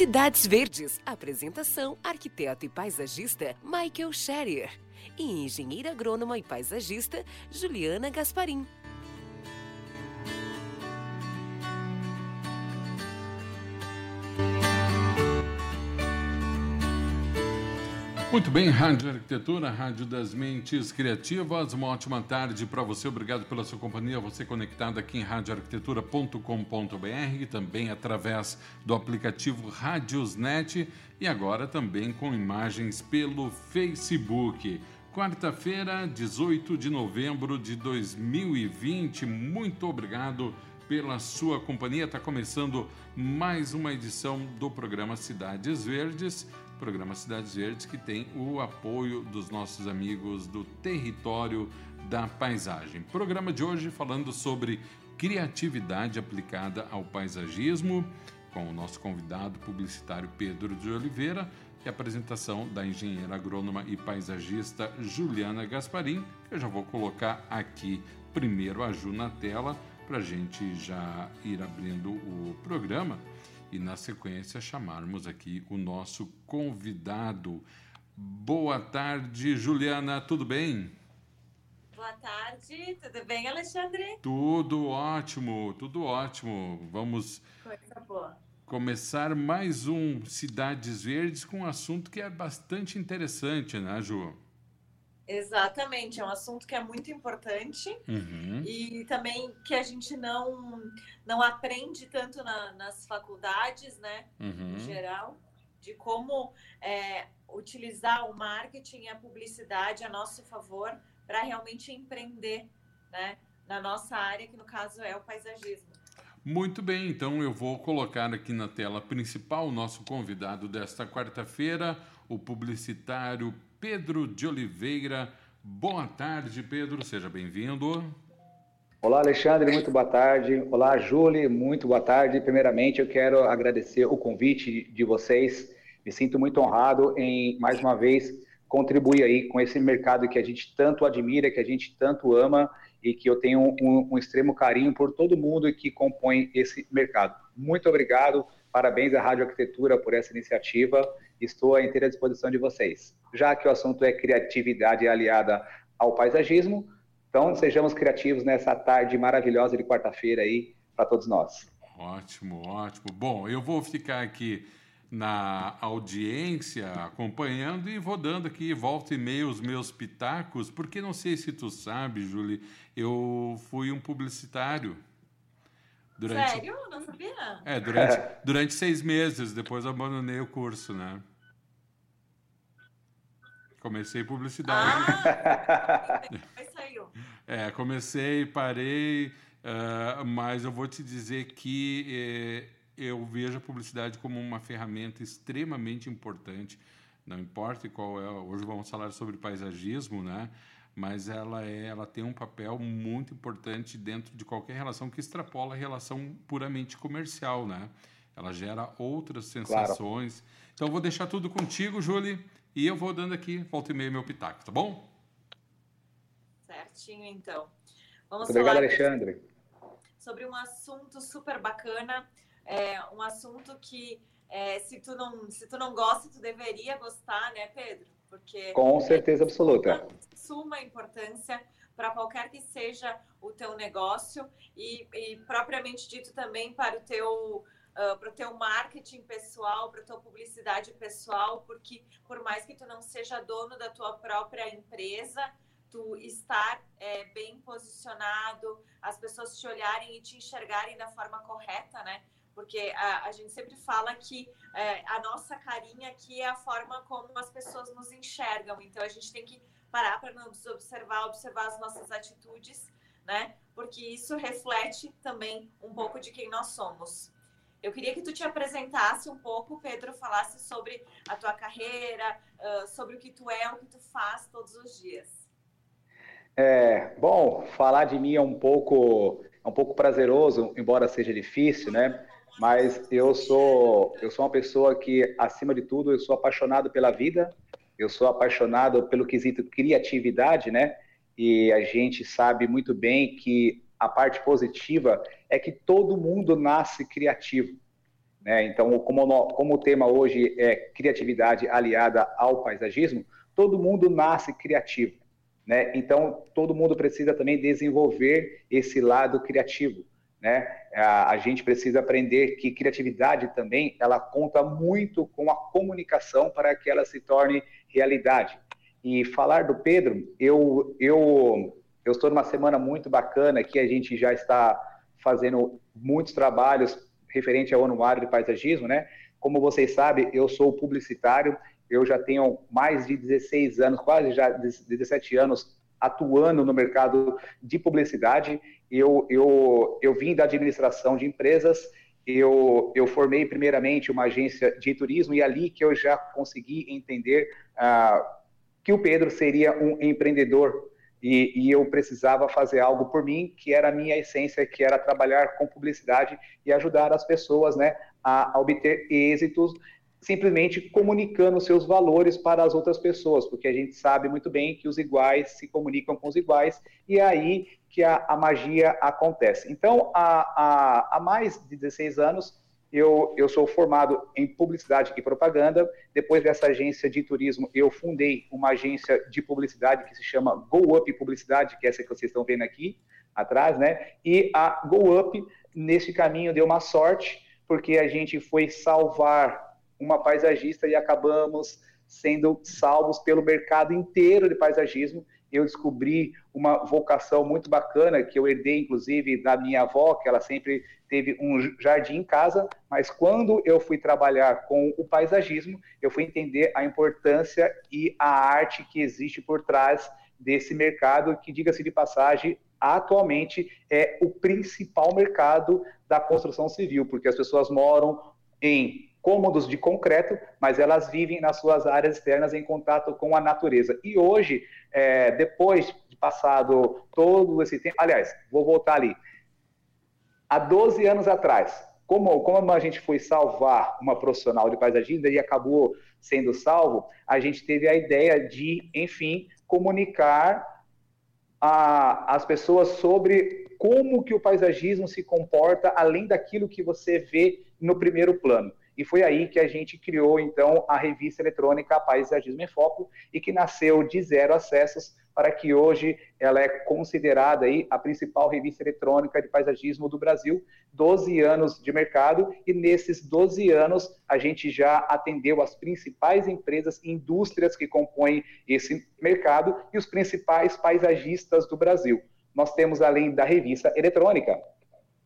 Cidades Verdes. Apresentação: arquiteto e paisagista Michael Scherer. E engenheira agrônoma e paisagista Juliana Gasparim. Muito bem, Rádio Arquitetura, Rádio das Mentes Criativas. Uma ótima tarde para você. Obrigado pela sua companhia. Você conectado aqui em radioarquitetura.com.br, também através do aplicativo Radiosnet e agora também com imagens pelo Facebook. Quarta-feira, 18 de novembro de 2020. Muito obrigado pela sua companhia. Está começando mais uma edição do programa Cidades Verdes programa Cidades Verdes, que tem o apoio dos nossos amigos do Território da Paisagem. Programa de hoje falando sobre criatividade aplicada ao paisagismo, com o nosso convidado publicitário Pedro de Oliveira e apresentação da engenheira agrônoma e paisagista Juliana Gasparim, eu já vou colocar aqui primeiro a Ju na tela para a gente já ir abrindo o programa e, na sequência, chamarmos aqui o nosso convidado. Boa tarde, Juliana, tudo bem? Boa tarde, tudo bem, Alexandre? Tudo ótimo, tudo ótimo. Vamos começar mais um Cidades Verdes com um assunto que é bastante interessante, né, Ju? Exatamente, é um assunto que é muito importante uhum. e também que a gente não, não aprende tanto na, nas faculdades, né, uhum. em geral, de como é, utilizar o marketing e a publicidade a nosso favor para realmente empreender, né, na nossa área, que no caso é o paisagismo. Muito bem, então eu vou colocar aqui na tela principal o nosso convidado desta quarta-feira, o publicitário Pedro de Oliveira. Boa tarde, Pedro, seja bem-vindo. Olá, Alexandre, muito boa tarde. Olá, Júlia, muito boa tarde. Primeiramente, eu quero agradecer o convite de vocês. Me sinto muito honrado em, mais uma vez, contribuir aí com esse mercado que a gente tanto admira, que a gente tanto ama e que eu tenho um, um extremo carinho por todo mundo que compõe esse mercado. Muito obrigado, parabéns à Rádio Arquitetura por essa iniciativa. Estou à inteira disposição de vocês já que o assunto é criatividade aliada ao paisagismo. Então, sejamos criativos nessa tarde maravilhosa de quarta-feira aí para todos nós. Ótimo, ótimo. Bom, eu vou ficar aqui na audiência acompanhando e vou dando aqui volta e meia os meus pitacos, porque não sei se tu sabe, Julie, eu fui um publicitário. Durante... Sério? Não sabia? É, durante, durante seis meses, depois abandonei o curso, né? Comecei publicidade. Ah, saiu. É, comecei, parei, uh, mas eu vou te dizer que eh, eu vejo a publicidade como uma ferramenta extremamente importante. Não importa qual é. Hoje vamos falar sobre paisagismo, né? Mas ela é, ela tem um papel muito importante dentro de qualquer relação que extrapola a relação puramente comercial, né? Ela gera outras sensações. Claro. Então vou deixar tudo contigo, Julie. E eu vou dando aqui, volta e meia, meu pitaco, tá bom? Certinho, então. Vamos obrigado, Alexandre. Sobre um assunto super bacana, é, um assunto que é, se, tu não, se tu não gosta, tu deveria gostar, né, Pedro? Porque Com certeza absoluta. Suma importância para qualquer que seja o teu negócio e, e propriamente dito também para o teu para o teu marketing pessoal, para a tua publicidade pessoal, porque por mais que tu não seja dono da tua própria empresa, tu estar é, bem posicionado, as pessoas te olharem e te enxergarem da forma correta, né? Porque a, a gente sempre fala que é, a nossa carinha aqui é a forma como as pessoas nos enxergam. Então a gente tem que parar para nos observar, observar as nossas atitudes, né? Porque isso reflete também um pouco de quem nós somos. Eu queria que tu te apresentasse um pouco, Pedro, falasse sobre a tua carreira, sobre o que tu é, o que tu faz todos os dias. É, bom, falar de mim é um pouco é um pouco prazeroso, embora seja difícil, né? Mas eu sou eu sou uma pessoa que acima de tudo eu sou apaixonado pela vida, eu sou apaixonado pelo quesito criatividade, né? E a gente sabe muito bem que a parte positiva é que todo mundo nasce criativo. Né? Então, como, como o tema hoje é criatividade aliada ao paisagismo, todo mundo nasce criativo. Né? Então, todo mundo precisa também desenvolver esse lado criativo. Né? A, a, gente precisa aprender que criatividade também ela conta muito com a comunicação para que ela se torne realidade. E falar do Pedro, eu, eu eu estou numa semana muito bacana que a gente já está fazendo muitos trabalhos referente ao anuário de paisagismo, né? Como vocês sabem, eu sou publicitário, eu já tenho mais de 16 anos, quase já 17 anos atuando no mercado de publicidade. Eu, eu, eu vim da administração de empresas, eu, eu formei primeiramente uma agência de turismo e ali que eu já consegui entender ah, que o Pedro seria um empreendedor e, e, eu precisava fazer algo por mim, que era a minha essência, que era trabalhar com publicidade e ajudar as pessoas né, a, a obter êxitos, simplesmente comunicando seus valores para as outras pessoas, porque a gente sabe muito bem que os iguais se comunicam com os iguais, e é aí que a, a magia acontece. Então, há, há, há mais de 16 anos, eu, eu sou formado em publicidade e propaganda. Depois dessa agência de turismo, eu fundei uma agência de publicidade que se chama Go Up Publicidade, que é essa que vocês estão vendo aqui atrás, né? E a Go Up, nesse caminho, deu uma sorte, porque a gente foi salvar uma paisagista e acabamos sendo salvos pelo mercado inteiro de paisagismo. Eu descobri uma vocação muito bacana que eu herdei, inclusive, da minha avó, que ela sempre teve um jardim em casa, mas quando eu fui trabalhar com o paisagismo, eu fui entender a importância e a arte que existe por trás desse mercado, que, diga-se de passagem, atualmente é o principal mercado da construção civil, porque as pessoas moram em cômodos de concreto, mas elas vivem nas suas áreas externas em contato com a natureza. E hoje, é, depois de passado todo esse tempo, aliás, vou voltar ali, há 12 anos atrás, como, como a gente foi salvar uma profissional de paisagismo e acabou sendo salvo, a gente teve a ideia de, enfim, comunicar as pessoas sobre como que o paisagismo se comporta além daquilo que você vê no primeiro plano. E foi aí que a gente criou, então, a revista eletrônica Paisagismo em Foco, e que nasceu de zero acessos para que hoje ela é considerada aí a principal revista eletrônica de paisagismo do Brasil, 12 anos de mercado, e nesses 12 anos a gente já atendeu as principais empresas e indústrias que compõem esse mercado e os principais paisagistas do Brasil. Nós temos, além da revista eletrônica,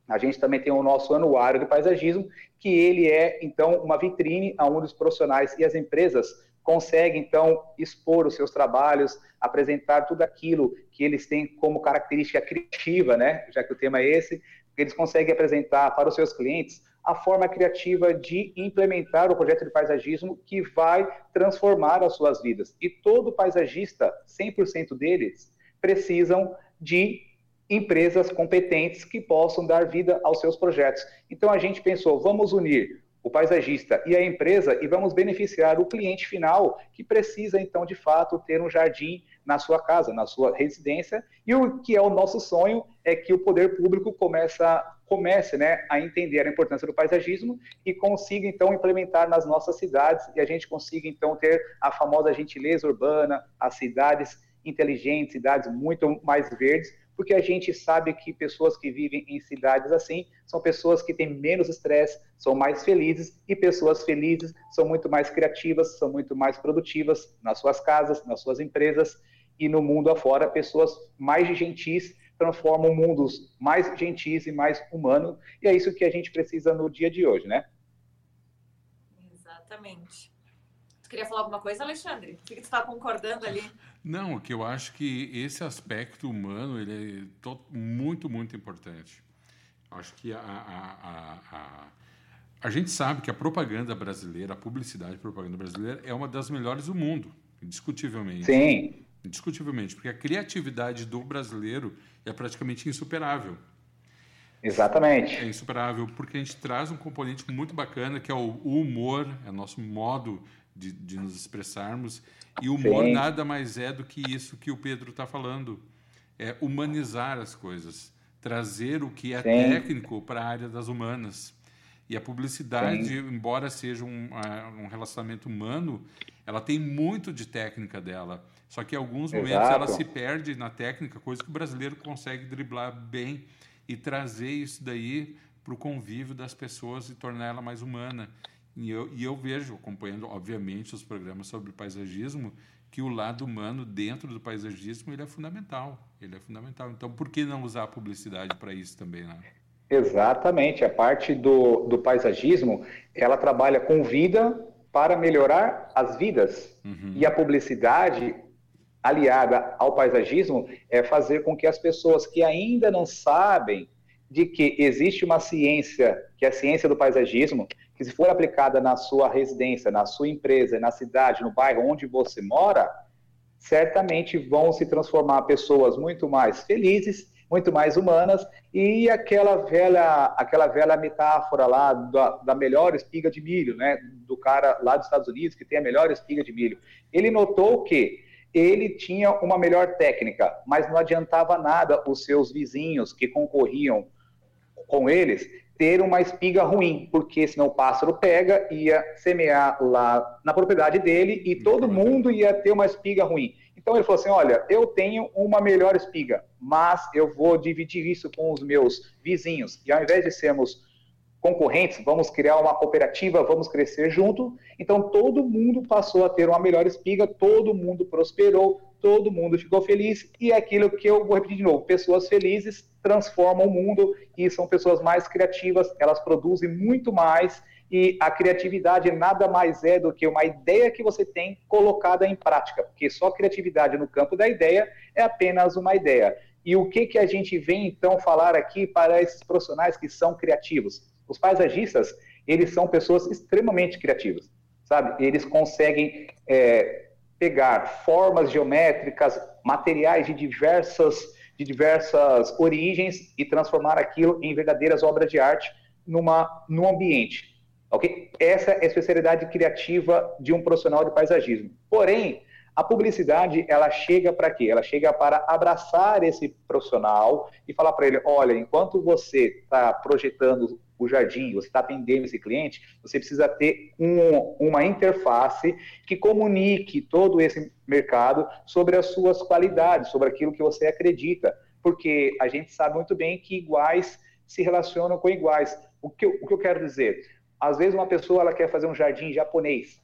a gente também tem o nosso anuário de paisagismo, que ele é, então, uma vitrine onde os profissionais e as empresas conseguem, então, expor os seus trabalhos, apresentar tudo aquilo que eles têm como característica criativa, né? Já que o tema é esse, eles conseguem apresentar para os seus clientes a forma criativa de implementar o projeto de paisagismo que vai transformar as suas vidas. E todo paisagista, 100% deles, precisam de empresas competentes que possam dar vida aos seus projetos. Então a gente pensou, vamos unir o paisagista e a empresa e vamos beneficiar o cliente final que precisa então de fato ter um jardim na sua casa, na sua residência. E o que é o nosso sonho é que o poder público começa, comece né, a entender a importância do paisagismo e consiga então implementar nas nossas cidades e a gente consiga então ter a famosa gentileza urbana, as cidades inteligentes, cidades muito mais verdes, porque a gente sabe que pessoas que vivem em cidades assim são pessoas que têm menos estresse, são mais felizes, e pessoas felizes são muito mais criativas, são muito mais produtivas nas suas casas, nas suas empresas e no mundo afora. Pessoas mais gentis transformam mundos mais gentis e mais humanos, e é isso que a gente precisa no dia de hoje, né? Exatamente. Tu queria falar alguma coisa, Alexandre? O que tu está concordando ali? Não, que eu acho que esse aspecto humano ele é muito, muito importante. Acho que a, a, a, A gente sabe que a propaganda brasileira, a publicidade propaganda brasileira é uma das melhores do mundo, indiscutivelmente. Sim. Indiscutivelmente, porque a criatividade do brasileiro é praticamente insuperável. Exatamente. É insuperável, porque a gente traz um componente muito bacana, que é o humor, é o nosso modo de, de nos expressarmos. E o humor Sim. nada mais é do que isso que o Pedro está falando. É humanizar as coisas. Trazer o que é Sim. técnico para a área das humanas. E a publicidade, Sim. embora seja um, um, relacionamento humano, ela tem muito de técnica dela. Só que em alguns momentos Exato. ela se perde na técnica, coisa que o brasileiro consegue driblar bem e trazer isso daí para o convívio das pessoas e tornar ela mais humana. E eu, e eu vejo, acompanhando, obviamente, os programas sobre paisagismo, que o lado humano dentro do paisagismo ele é fundamental. Ele é fundamental. Então, por que não usar a publicidade para isso também, né? Exatamente. A parte do, do paisagismo, ela trabalha com vida para melhorar as vidas. Uhum. E a publicidade, aliada ao paisagismo, é fazer com que as pessoas que ainda não sabem de que existe uma ciência, que é a ciência do paisagismo, que se for aplicada na sua residência, na sua empresa, na cidade, no bairro onde você mora, certamente vão se transformar pessoas muito mais felizes, muito mais humanas e aquela velha, aquela velha metáfora lá da, da melhor espiga de milho, né, do cara lá dos Estados Unidos que tem a melhor espiga de milho. Ele notou que ele tinha uma melhor técnica, mas não adiantava nada os seus vizinhos que concorriam com eles ter uma espiga ruim, porque senão o pássaro pega, ia semear lá na propriedade dele e todo mundo ia ter uma espiga ruim. Então ele falou assim: olha, eu tenho uma melhor espiga, mas eu vou dividir isso com os meus vizinhos. E ao invés de sermos concorrentes, vamos criar uma cooperativa, vamos crescer junto. Então todo mundo passou a ter uma melhor espiga, todo mundo prosperou, todo mundo ficou feliz. E é aquilo que eu vou repetir de novo: pessoas felizes transformam o mundo e são pessoas mais criativas, elas produzem muito mais e a criatividade nada mais é do que uma ideia que você tem colocada em prática, porque só criatividade no campo da ideia é apenas uma ideia. E o que, que a gente vem então falar aqui para esses profissionais que são criativos? Os paisagistas, eles são pessoas extremamente criativas, sabe? Eles conseguem é, pegar formas geométricas, materiais de diversas de diversas origens e transformar aquilo em verdadeiras obras de arte numa, num ambiente. Okay? Essa é a especialidade criativa de um profissional de paisagismo. Porém, a publicidade, ela chega para quê? Ela chega para abraçar esse profissional e falar para ele, olha, enquanto você está projetando o jardim, você está atendendo esse cliente, você precisa ter um, uma interface que comunique todo esse mercado sobre as suas qualidades, sobre aquilo que você acredita, porque a gente sabe muito bem que iguais se relacionam com iguais. O que, eu, o que eu quero dizer? Às vezes uma pessoa ela quer fazer um jardim japonês,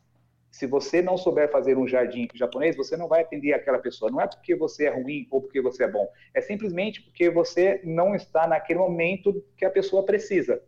se você não souber fazer um jardim japonês, você não vai atender aquela pessoa. Não é porque você é ruim ou porque você é bom. É simplesmente porque você não está naquele momento que a pessoa precisa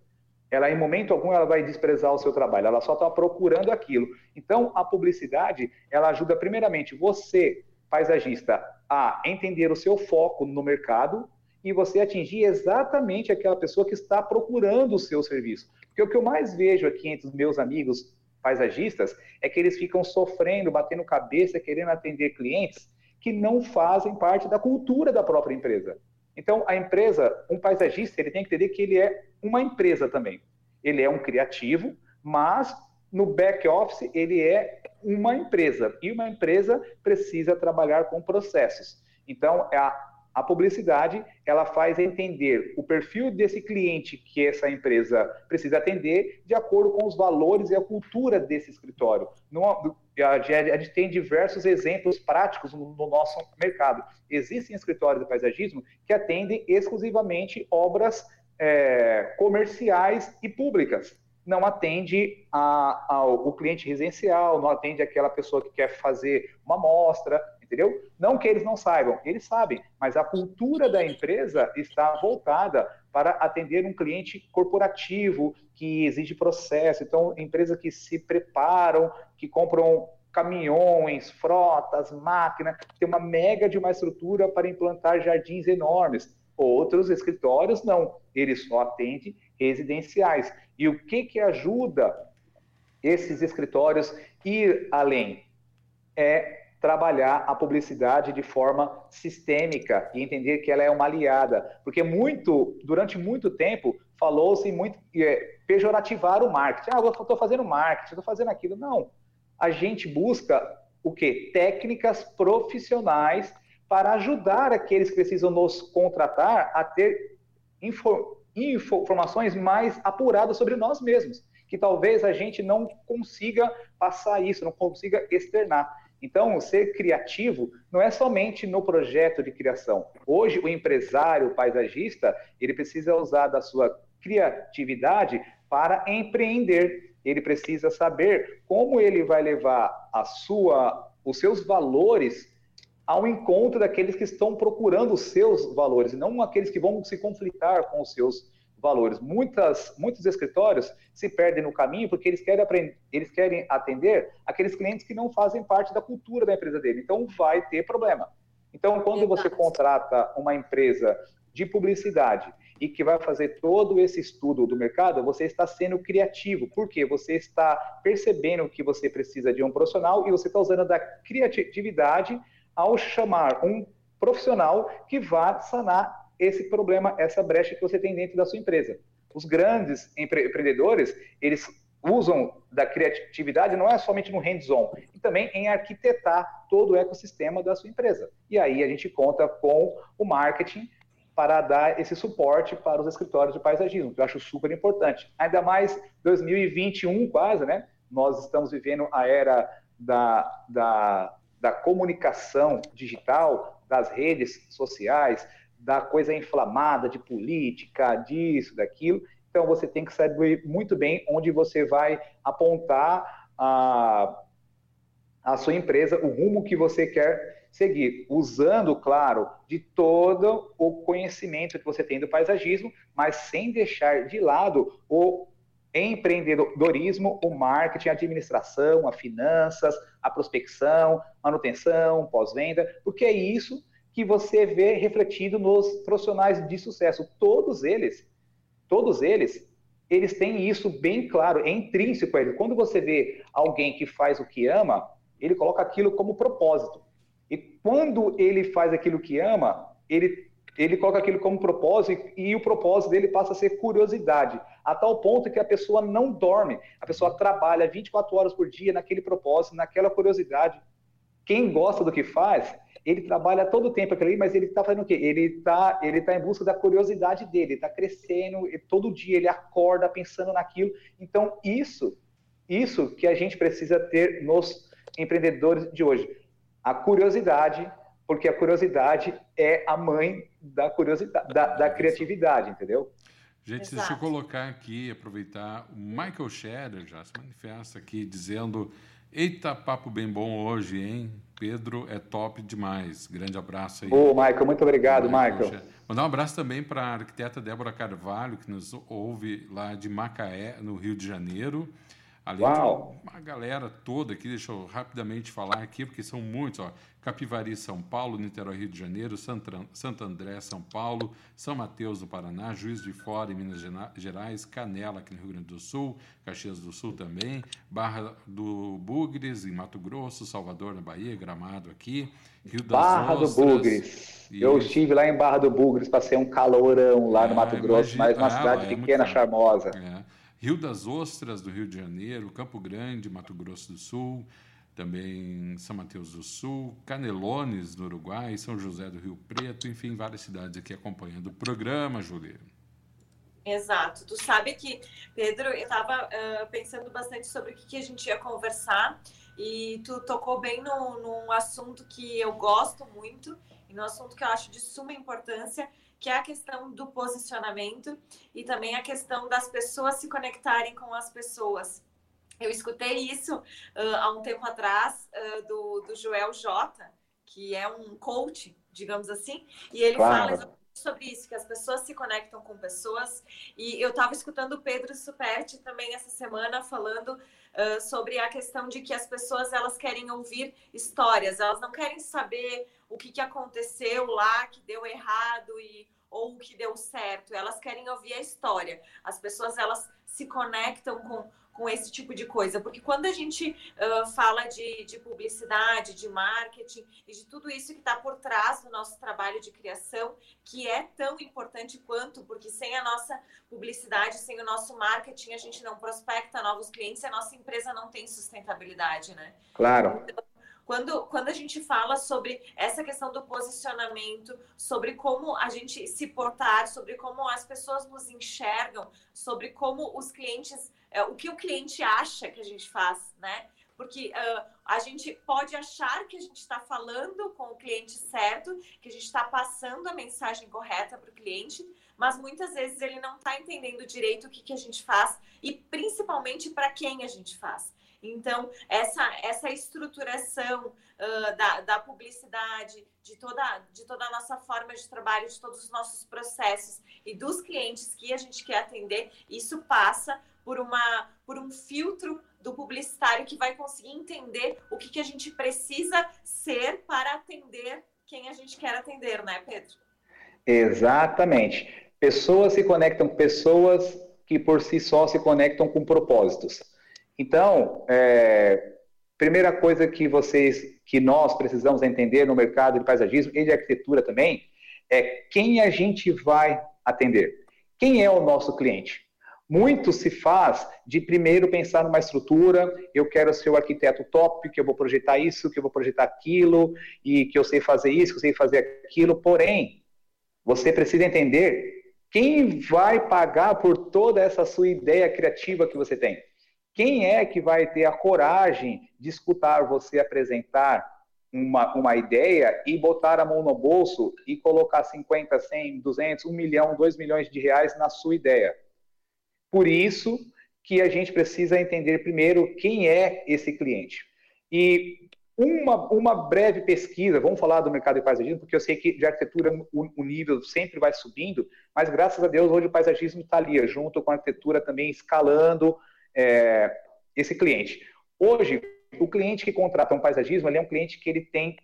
ela em momento algum ela vai desprezar o seu trabalho, ela só está procurando aquilo. Então, a publicidade, ela ajuda primeiramente você, paisagista, a entender o seu foco no mercado e você atingir exatamente aquela pessoa que está procurando o seu serviço. Porque o que eu mais vejo aqui entre os meus amigos paisagistas é que eles ficam sofrendo, batendo cabeça, querendo atender clientes que não fazem parte da cultura da própria empresa. Então, a empresa, um paisagista, ele tem que entender que ele é uma empresa também. Ele é um criativo, mas no back office ele é uma empresa. E uma empresa precisa trabalhar com processos. Então, a, a publicidade, ela faz entender o perfil desse cliente que essa empresa precisa atender de acordo com os valores e a cultura desse escritório. No, a gente tem diversos exemplos práticos no, no nosso mercado. Existem escritórios de paisagismo que atendem exclusivamente obras é, comerciais e públicas. Não atende a, ao, o cliente residencial, não atende aquela pessoa que quer fazer uma amostra, entendeu? Não que eles não saibam, eles sabem, mas a cultura da empresa está voltada para atender um cliente corporativo que exige processo. Então, empresas que se preparam, que compram caminhões, frotas, máquinas, tem uma mega de uma estrutura para implantar jardins enormes. Outros escritórios não, eles só atendem residenciais. E o que, que ajuda esses escritórios ir além? É trabalhar a publicidade de forma sistêmica e entender que ela é uma aliada, porque muito durante muito tempo falou-se muito é, pejorativar o marketing. Ah, eu estou fazendo marketing, estou fazendo aquilo. Não, a gente busca o que? Técnicas profissionais para ajudar aqueles que precisam nos contratar a ter info, info, informações mais apuradas sobre nós mesmos, que talvez a gente não consiga passar isso, não consiga externar. Então, ser criativo não é somente no projeto de criação. Hoje, o empresário o paisagista, ele precisa usar da sua criatividade para empreender. Ele precisa saber como ele vai levar a sua, os seus valores ao encontro daqueles que estão procurando os seus valores, e não aqueles que vão se conflitar com os seus valores. Muitas, muitos escritórios se perdem no caminho porque eles querem, aprender, eles querem atender aqueles clientes que não fazem parte da cultura da empresa dele. Então, vai ter problema. Então, quando você contrata uma empresa de publicidade e que vai fazer todo esse estudo do mercado, você está sendo criativo. porque Você está percebendo que você precisa de um profissional e você está usando da criatividade ao chamar um profissional que vá sanar esse problema, essa brecha que você tem dentro da sua empresa. Os grandes empre empreendedores, eles usam da criatividade não é somente no hands-on, e também em arquitetar todo o ecossistema da sua empresa. E aí a gente conta com o marketing para dar esse suporte para os escritórios de paisagismo, que eu acho super importante. Ainda mais 2021 quase, né? Nós estamos vivendo a era da, da, da comunicação digital, das redes sociais, da coisa inflamada de política, disso, daquilo. Então você tem que saber muito bem onde você vai apontar a, a sua empresa, o rumo que você quer seguir, usando, claro, de todo o conhecimento que você tem do paisagismo, mas sem deixar de lado o empreendedorismo, o marketing, a administração, a finanças, a prospecção, manutenção, pós-venda, porque é isso que você vê refletido nos profissionais de sucesso. Todos eles, todos eles, eles têm isso bem claro, é intrínseco a eles. Quando você vê alguém que faz o que ama, ele coloca aquilo como propósito. E quando ele faz aquilo que ama, ele, ele coloca aquilo como propósito e o propósito dele passa a ser curiosidade, a tal ponto que a pessoa não dorme, a pessoa trabalha 24 horas por dia naquele propósito, naquela curiosidade. Quem gosta do que faz, ele trabalha todo o tempo aquilo ali, mas ele está fazendo o quê? Ele está ele tá em busca da curiosidade dele, está crescendo, e todo dia ele acorda pensando naquilo. Então, isso, isso que a gente precisa ter nos empreendedores de hoje. A curiosidade, porque a curiosidade é a mãe da curiosidade, da, da criatividade, entendeu? Gente, Exato. deixa eu colocar aqui, aproveitar, o Michael Scherer já se manifesta aqui dizendo Eita, papo bem bom hoje, hein? Pedro é top demais. Grande abraço aí. Ô, Michael, muito obrigado, Michael. Michael. Mandar um abraço também para a arquiteta Débora Carvalho, que nos ouve lá de Macaé, no Rio de Janeiro. Além Uau. de uma galera toda aqui, deixa eu rapidamente falar aqui, porque são muitos, ó. Capivari, São Paulo, Niterói, Rio de Janeiro, Santo André, São Paulo, São Mateus, no Paraná, Juiz de Fora, em Minas Gerais, Canela, aqui no Rio Grande do Sul, Caxias do Sul também, Barra do Bugres, em Mato Grosso, Salvador, na Bahia, Gramado aqui, Rio das Barra Ostras, do Bugres. E... Eu estive lá em Barra do Bugres, passei um calorão lá no Mato Grosso, imagina... mas uma ah, cidade é pequena, charmosa. É. Rio das Ostras, do Rio de Janeiro, Campo Grande, Mato Grosso do Sul, também São Mateus do Sul, Canelones, no Uruguai, São José do Rio Preto, enfim, várias cidades aqui acompanhando o programa, Julia. Exato. Tu sabe que, Pedro, eu estava uh, pensando bastante sobre o que, que, a gente ia conversar e tu tocou bem no, num assunto que eu gosto muito e no assunto que eu acho de suma importância, que é a questão do posicionamento e também a questão das pessoas se conectarem com as pessoas. Eu escutei isso uh, há um tempo atrás uh, do, do Joel J, que é um coach, digamos assim, e ele claro. fala sobre isso, que as pessoas se conectam com pessoas. E eu estava escutando o Pedro Superti também essa semana falando uh, sobre a questão de que as pessoas elas querem ouvir histórias, elas não querem saber o que, que aconteceu lá, que deu errado e ou o que deu certo, elas querem ouvir a história. As pessoas elas se conectam com, com esse tipo de coisa, porque quando a gente uh, fala de, de publicidade, de marketing e de tudo isso que está por trás do nosso trabalho de criação, que é tão importante quanto, porque sem a nossa publicidade, sem o nosso marketing, a gente não prospecta novos clientes, a nossa empresa não tem sustentabilidade, né? Claro. Então, quando, quando a gente fala sobre essa questão do posicionamento, sobre como a gente se portar, sobre como as pessoas nos enxergam, sobre como os clientes, é, o que o cliente acha que a gente faz, né? Porque uh, a gente pode achar que a gente está falando com o cliente certo, que a gente está passando a mensagem correta para o cliente, mas muitas vezes ele não está entendendo direito o que, que a gente faz e principalmente para quem a gente faz. Então, essa, essa estruturação uh, da, da publicidade, de toda, de toda a nossa forma de trabalho, de todos os nossos processos e dos clientes que a gente quer atender, isso passa por, uma, por um filtro do publicitário que vai conseguir entender o que, que a gente precisa ser para atender quem a gente quer atender, né, Pedro? Exatamente. Pessoas se conectam com pessoas que por si só se conectam com propósitos. Então, é, primeira coisa que vocês, que nós precisamos entender no mercado de paisagismo e de arquitetura também, é quem a gente vai atender. Quem é o nosso cliente? Muito se faz de primeiro pensar numa estrutura, eu quero ser o arquiteto top, que eu vou projetar isso, que eu vou projetar aquilo, e que eu sei fazer isso, que eu sei fazer aquilo, porém, você precisa entender quem vai pagar por toda essa sua ideia criativa que você tem. Quem é que vai ter a coragem de escutar você apresentar uma, uma ideia e botar a mão no bolso e colocar 50, 100, 200, 1 milhão, 2 milhões de reais na sua ideia? Por isso que a gente precisa entender primeiro quem é esse cliente. E uma, uma breve pesquisa, vamos falar do mercado de paisagismo, porque eu sei que de arquitetura o, o nível sempre vai subindo, mas graças a Deus hoje o paisagismo está ali, junto com a arquitetura também escalando, é, esse cliente. Hoje, o cliente que contrata um paisagismo, ele é um cliente que ele tem,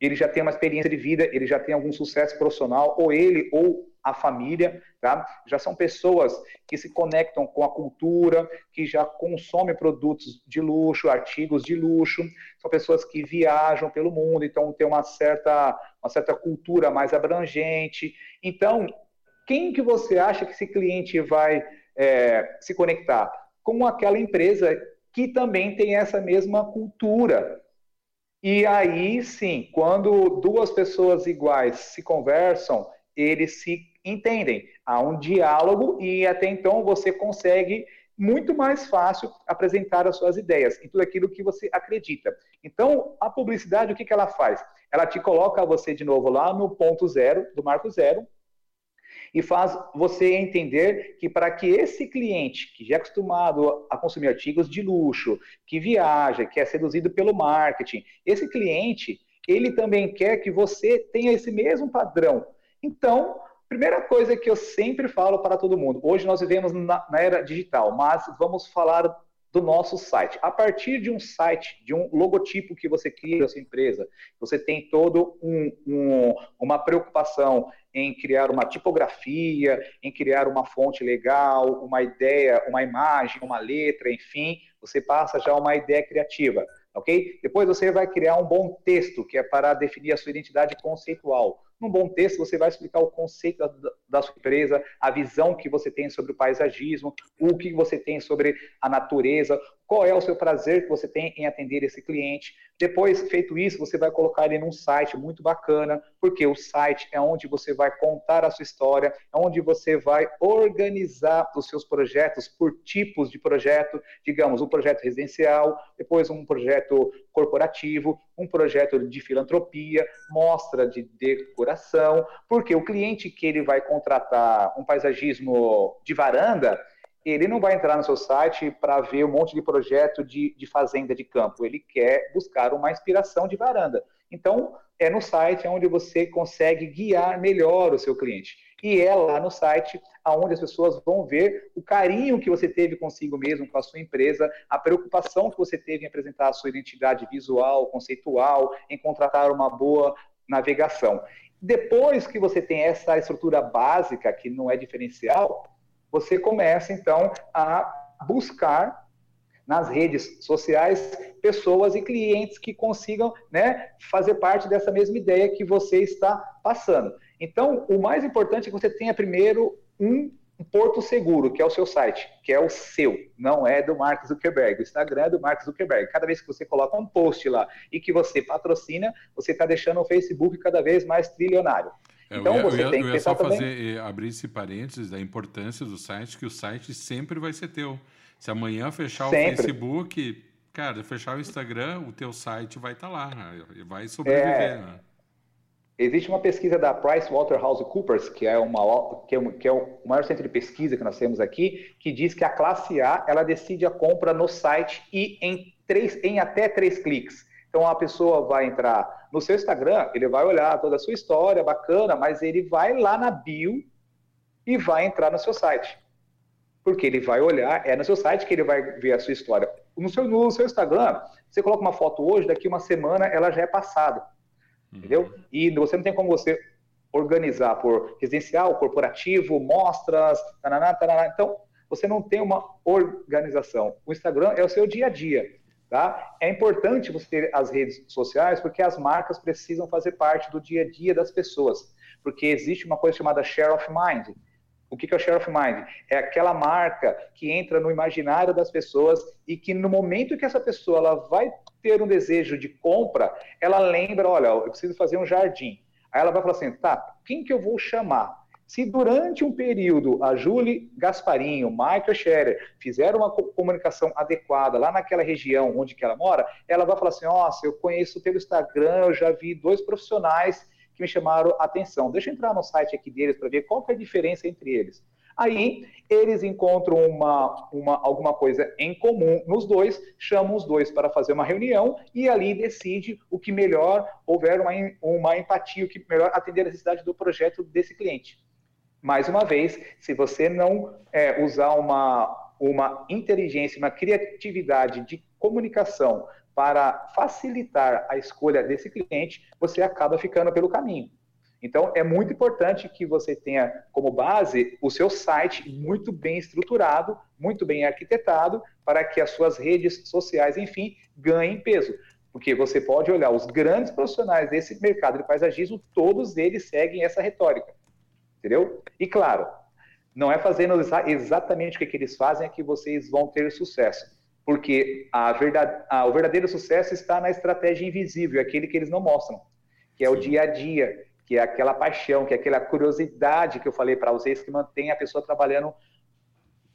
ele já tem uma experiência de vida, ele já tem algum sucesso profissional, ou ele ou a família, tá? Já são pessoas que se conectam com a cultura, que já consomem produtos de luxo, artigos de luxo, são pessoas que viajam pelo mundo, então tem uma certa, uma certa cultura mais abrangente. Então, quem que você acha que esse cliente vai é, se conectar? Com aquela empresa que também tem essa mesma cultura. E aí sim, quando duas pessoas iguais se conversam, eles se entendem. Há um diálogo e até então você consegue muito mais fácil apresentar as suas ideias e tudo aquilo que você acredita. Então, a publicidade, o que, que ela faz? Ela te coloca você de novo lá no ponto zero, do marco zero, e faz você entender que para que esse cliente, que já é acostumado a consumir artigos de luxo, que viaja, que é seduzido pelo marketing, esse cliente, ele também quer que você tenha esse mesmo padrão. Então, primeira coisa que eu sempre falo para todo mundo, hoje nós vivemos na, na era digital, mas vamos falar do nosso site. A partir de um site, de um logotipo que você cria sua empresa, você tem todo um, um, uma preocupação em criar uma tipografia, em criar uma fonte legal, uma ideia, uma imagem, uma letra, enfim, você passa já uma ideia criativa, ok? Depois você vai criar um bom texto, que é para definir a sua identidade conceitual. Num bom texto, você vai explicar o conceito da, da, sua empresa, a visão que você tem sobre o paisagismo, o que você tem sobre a natureza, qual é o seu prazer que você tem em atender esse cliente. Depois, feito isso, você vai colocar ele num site muito bacana, porque o site é onde você vai contar a sua história, é onde você vai organizar os seus projetos por tipos de projeto, digamos, um projeto residencial, depois um projeto corporativo, um projeto de filantropia, mostra de decoração, porque o cliente que ele vai contratar um paisagismo de varanda, ele não vai entrar no seu site para ver um monte de projeto de, de fazenda de campo. Ele quer buscar uma inspiração de varanda. Então, é no site onde você consegue guiar melhor o seu cliente. E é lá no site onde as pessoas vão ver o carinho que você teve consigo mesmo, com a sua empresa, a preocupação que você teve em apresentar a sua identidade visual, conceitual, em contratar uma boa navegação. Depois que você tem essa estrutura básica, que não é diferencial, você começa então a buscar nas redes sociais pessoas e clientes que consigam né, fazer parte dessa mesma ideia que você está passando. Então, o mais importante é que você tenha primeiro um, porto seguro, que é o seu site, que é o seu, não é do Mark Zuckerberg. O Instagram é do Mark Zuckerberg. Cada vez que você coloca um post lá e que você patrocina, você está deixando o Facebook cada vez mais trilionário. É, então, eu ia, você eu tem que eu só também... fazer, abrir esse parênteses da importância do site, que o site sempre vai ser teu. Se amanhã fechar Sempre. o Facebook, cara, fechar o Instagram, o teu site vai estar tá lá, vai sobreviver. É... Né? Existe uma pesquisa da PricewaterhouseCoopers, que é, uma, que, é, que é o maior centro de pesquisa que nós temos aqui, que diz que a classe A ela decide a compra no site e em, três, em até três cliques. Então a pessoa vai entrar no seu Instagram, ele vai olhar toda a sua história, bacana, mas ele vai lá na bio e vai entrar no seu site porque ele vai olhar, é no seu site que ele vai ver a sua história. No seu, no seu Instagram, você coloca uma foto hoje, daqui uma semana ela já é passada. Uhum. Entendeu? E você não tem como você organizar por residencial, corporativo, mostras, tananá, tananá. Então, você não tem uma organização. O Instagram é o seu dia a dia. Tá? É importante você ter as redes sociais porque as marcas precisam fazer parte do dia a dia das pessoas. Porque existe uma coisa chamada share of mind. O que é o share of mind? É aquela marca que entra no imaginário das pessoas e que no momento que essa pessoa ela vai ter um desejo de compra, ela lembra, olha, eu preciso fazer um jardim. Aí ela vai falar assim, tá, quem que eu vou chamar? Se durante um período a Julie Gasparinho, Michael Scherer fizeram uma comunicação adequada lá naquela região onde que ela mora, ela vai falar assim, nossa, eu conheço pelo Instagram, eu já vi dois profissionais que me chamaram a atenção. Deixa eu entrar no site aqui deles para ver qual que é a diferença entre eles. Aí eles encontram uma, uma, alguma coisa em comum nos dois, chamam os dois para fazer uma reunião e ali decide o que melhor houver uma, uma empatia, o que melhor atender a necessidade do projeto desse cliente. Mais uma vez, se você não é, usar uma, uma inteligência, uma criatividade de comunicação para facilitar a escolha desse cliente, você acaba ficando pelo caminho. Então, é muito importante que você tenha como base o seu site muito bem estruturado, muito bem arquitetado, para que as suas redes sociais, enfim, ganhem peso. Porque você pode olhar os grandes profissionais desse mercado de paisagismo, todos eles seguem essa retórica. Entendeu? E claro, não é fazendo exatamente o que, que eles fazem é que vocês vão ter sucesso porque a verdade, a, o verdadeiro sucesso está na estratégia invisível, aquele que eles não mostram, que é o dia a dia, que é aquela paixão, que é aquela curiosidade que eu falei para vocês, que mantém a pessoa trabalhando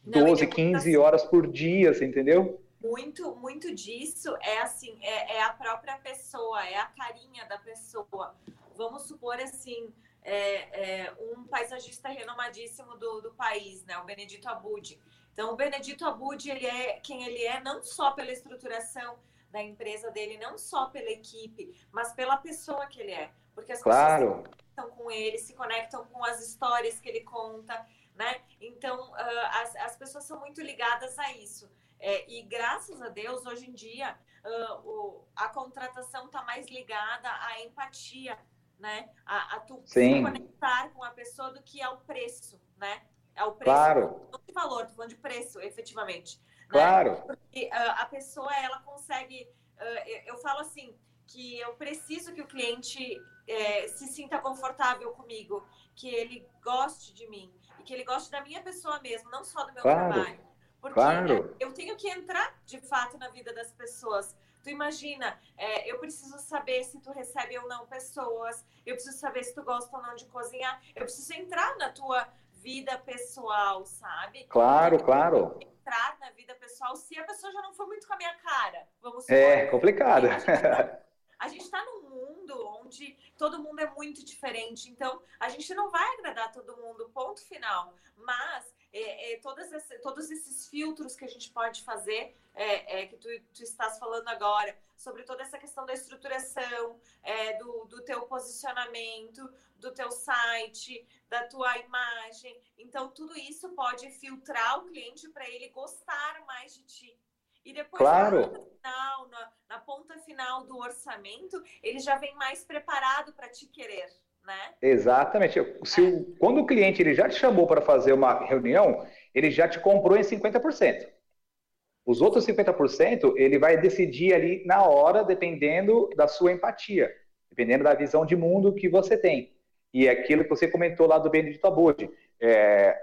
12, não, 15 assim, horas por dia, você entendeu? Muito, muito disso é assim, é, é, a própria pessoa, é a carinha da pessoa. Vamos supor assim, é, é um paisagista renomadíssimo do, do país, né, o Benedito Abud então, o Benedito Abud, ele é quem ele é, não só pela estruturação da empresa dele, não só pela equipe, mas pela pessoa que ele é. Porque as claro. pessoas se conectam com ele, se conectam com as histórias que ele conta, né? Então, uh, as, as pessoas são muito ligadas a isso. É, e graças a Deus, hoje em dia, uh, o, a contratação está mais ligada à empatia, né? A, a tu Sim. se conectar com a pessoa do que ao preço, né? É o preço, claro. não de valor, tô falando de preço, efetivamente. Né? Claro. Né? Porque uh, a pessoa, ela consegue. Uh, eu falo assim, que eu preciso que o cliente é, se sinta confortável comigo, que ele goste de mim e que ele goste da minha pessoa mesmo, não só do meu claro. trabalho. Porque claro. eu tenho que entrar de fato na vida das pessoas. Tu imagina, é, eu preciso saber se tu recebe ou não pessoas, eu preciso saber se tu gosta ou não de cozinhar, eu preciso entrar na tua vida pessoal, sabe? Claro, claro. Entrar na vida pessoal se a pessoa já não for muito com a minha cara. Vamos É complicado. A gente está tá num mundo onde todo mundo é muito diferente, então a gente não vai agradar todo mundo, ponto final. Mas é, é, esse, todos esses filtros que a gente pode fazer, é, é, que tu, tu, estás falando agora, sobre toda essa questão da estruturação, é, do, do teu posicionamento, do teu site, da tua imagem. Então, tudo isso pode filtrar o cliente para ele gostar mais de ti. E depois, claro. no final, na, na ponta final do orçamento, ele já vem mais preparado para te querer né? Exatamente. Se o, quando o cliente ele já te chamou para fazer uma reunião, ele já te comprou em 50%. Os outros 50% ele vai decidir ali na hora, dependendo da sua empatia, dependendo da visão de mundo que você tem. E é aquilo que você comentou lá do Benedito Abud. É,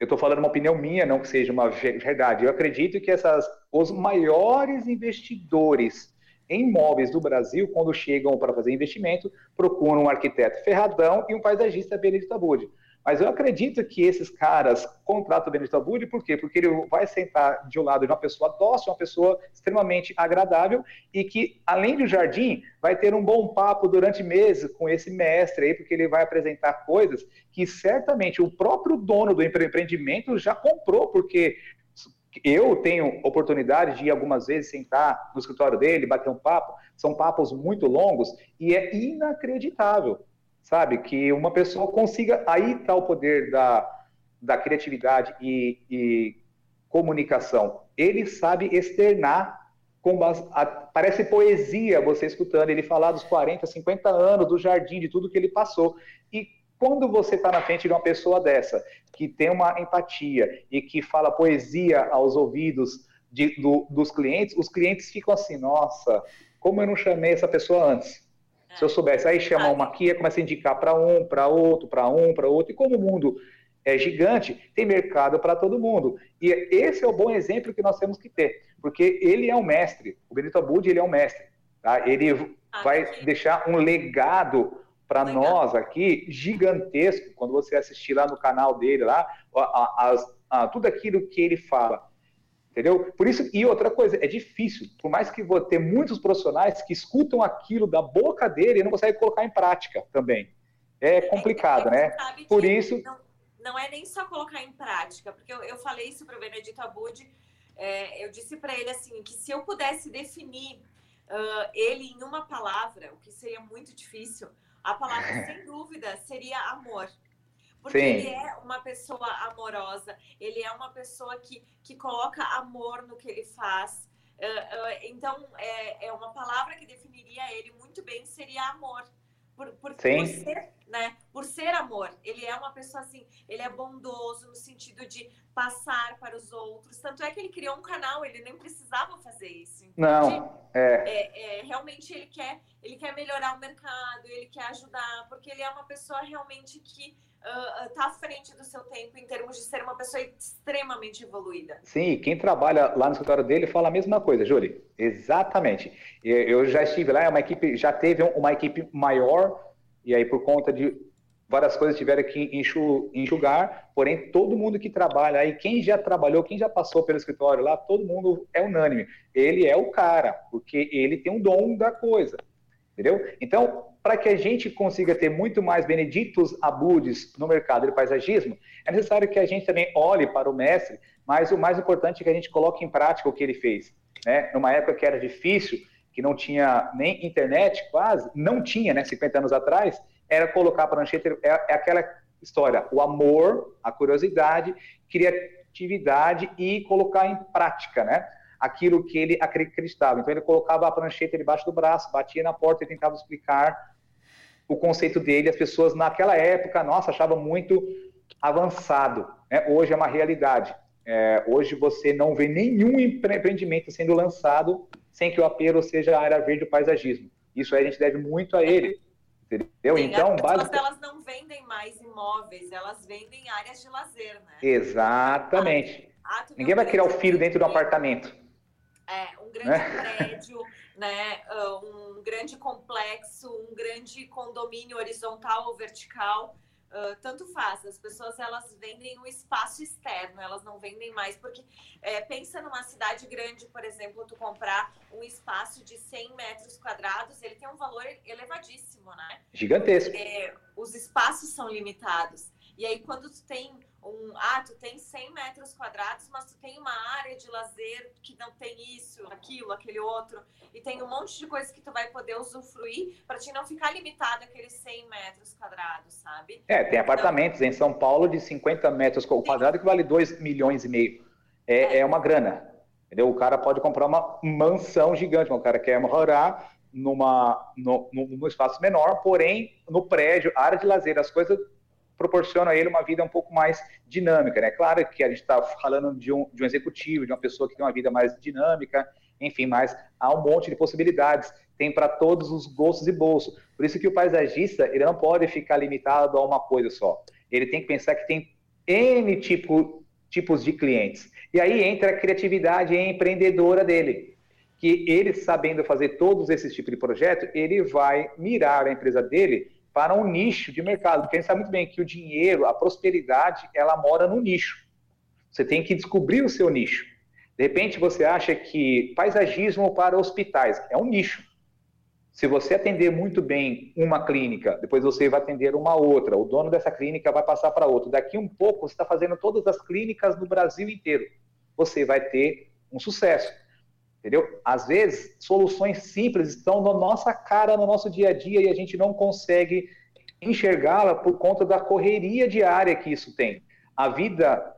eu estou falando uma opinião minha, não que seja uma verdade. Eu acredito que essas, os maiores investidores em imóveis do Brasil, quando chegam para fazer investimento, procuram um arquiteto ferradão e um paisagista Benedito Abud. Mas eu acredito que esses caras contratam o Benedito Abud, por quê? Porque ele vai sentar de um lado de uma pessoa dócil, uma pessoa extremamente agradável e que, além do jardim, vai ter um bom papo durante meses com esse mestre aí, porque ele vai apresentar coisas que certamente o próprio dono do empreendimento já comprou, porque eu tenho oportunidade de ir algumas vezes sentar no escritório dele, bater um papo, são papos muito longos e é inacreditável sabe? Que uma pessoa consiga. Aí está o poder da, da criatividade e, e comunicação. Ele sabe externar. Com base, a, parece poesia você escutando ele falar dos 40, 50 anos, do jardim, de tudo que ele passou. E quando você está na frente de uma pessoa dessa, que tem uma empatia e que fala poesia aos ouvidos de, do, dos clientes, os clientes ficam assim: nossa, como eu não chamei essa pessoa antes? Se eu soubesse, aí chama uma aqui, começa a indicar para um, para outro, para um, para outro. E como o mundo é gigante, tem mercado para todo mundo. E esse é o bom exemplo que nós temos que ter, porque ele é um mestre. O Benito Abud, ele é um mestre. Tá? Ele ah, vai aqui. deixar um legado para nós aqui gigantesco. Quando você assistir lá no canal dele, lá, a, a, tudo aquilo que ele fala Entendeu? Por isso, e outra coisa, é difícil, por mais que vou ter muitos profissionais que escutam aquilo da boca dele e não conseguem colocar em prática também. É complicado, é, né? Por isso. Não, não, é nem só colocar em prática, porque eu, eu falei isso para o Benedito Abud, é, eu disse para ele assim, que se eu pudesse definir uh, ele em uma palavra, o que seria muito difícil, a palavra, sem dúvida, seria amor. Porque Sim. ele é uma pessoa amorosa, ele é uma pessoa que, que coloca amor no que ele faz. Uh, uh, então, é, é uma palavra que definiria ele muito bem, seria amor. Por, por, por, ser, né? Por ser amor. Ele é uma pessoa assim, ele é bondoso no sentido de passar para os outros. Tanto é que ele criou um canal, ele nem precisava fazer isso. Entende? Não, é... É, é... Realmente ele quer, ele quer melhorar o mercado, ele quer ajudar, porque ele é uma pessoa realmente que está uh, à frente do seu tempo em termos de ser uma pessoa extremamente evoluída. Sim, quem trabalha lá no escritório dele fala a mesma coisa, Júlia. Exatamente. Eu já estive lá, é uma equipe, já teve uma equipe maior, e aí por conta de várias coisas tiveram que enxugar, porém todo mundo que trabalha aí, quem já trabalhou, quem já passou pelo escritório lá, todo mundo é unânime. Ele é o cara, porque ele tem um dom da coisa. Entendeu? Então, para que a gente consiga ter muito mais beneditos abudes no mercado de paisagismo, é necessário que a gente também olhe para o mestre, mas o mais importante é que a gente coloque em prática o que ele fez. Né? Numa época que era difícil, que não tinha nem internet quase, não tinha, né, 50 anos atrás, era colocar a prancheta, é, é aquela história, o amor, a curiosidade, criatividade e colocar em prática, né? Aquilo que ele acreditava. Então ele colocava a prancheta debaixo do braço, batia na porta e tentava explicar o conceito dele. As pessoas naquela época, nossa, achavam muito avançado. Né? Hoje é uma realidade. É, hoje você não vê nenhum empreendimento sendo lançado sem que o apelo seja a área verde do paisagismo. Isso aí a gente deve muito a ele. Entendeu? Sim, então, as pessoas elas não vendem mais imóveis, elas vendem áreas de lazer, né? Exatamente. Ah, Ninguém vai criar o filho dentro de um apartamento. É, um grande é. prédio, né, ah, um grande complexo, um grande condomínio horizontal ou vertical. Uh, tanto faz, as pessoas elas vendem um espaço externo, elas não vendem mais, porque é, pensa numa cidade grande, por exemplo, tu comprar um espaço de 100 metros quadrados, ele tem um valor elevadíssimo, né? Gigantesco. É, os espaços são limitados. E aí, quando tu tem um. Ah, tu tem 100 metros quadrados, mas tu tem uma área de lazer que não tem isso, aquilo, aquele outro. E tem um monte de coisa que tu vai poder usufruir para te não ficar limitado àqueles 100 metros quadrados, sabe? É, tem apartamentos então, em São Paulo de 50 metros quadrados que vale 2 milhões e meio. É, é. é uma grana. Entendeu? O cara pode comprar uma mansão gigante, o cara quer morar numa, no, num espaço menor, porém, no prédio, área de lazer, as coisas proporcionam a ele uma vida um pouco mais dinâmica, né? Claro que a gente está falando de um, de um executivo, de uma pessoa que tem uma vida mais dinâmica, enfim, mas há um monte de possibilidades, tem para todos os gostos e bolsos. Por isso que o paisagista, ele não pode ficar limitado a uma coisa só. Ele tem que pensar que tem N tipo, tipos de clientes. E aí entra a criatividade empreendedora dele que ele sabendo fazer todos esses tipos de projeto, ele vai mirar a empresa dele para um nicho de mercado, porque a gente sabe muito bem que o dinheiro, a prosperidade, ela mora no nicho. Você tem que descobrir o seu nicho. De repente você acha que paisagismo para hospitais é um nicho. Se você atender muito bem uma clínica, depois você vai atender uma outra, o dono dessa clínica vai passar para outra. Daqui um pouco você está fazendo todas as clínicas no Brasil inteiro. Você vai ter um sucesso. Entendeu? Às vezes, soluções simples estão na nossa cara, no nosso dia a dia, e a gente não consegue enxergá-la por conta da correria diária que isso tem. A vida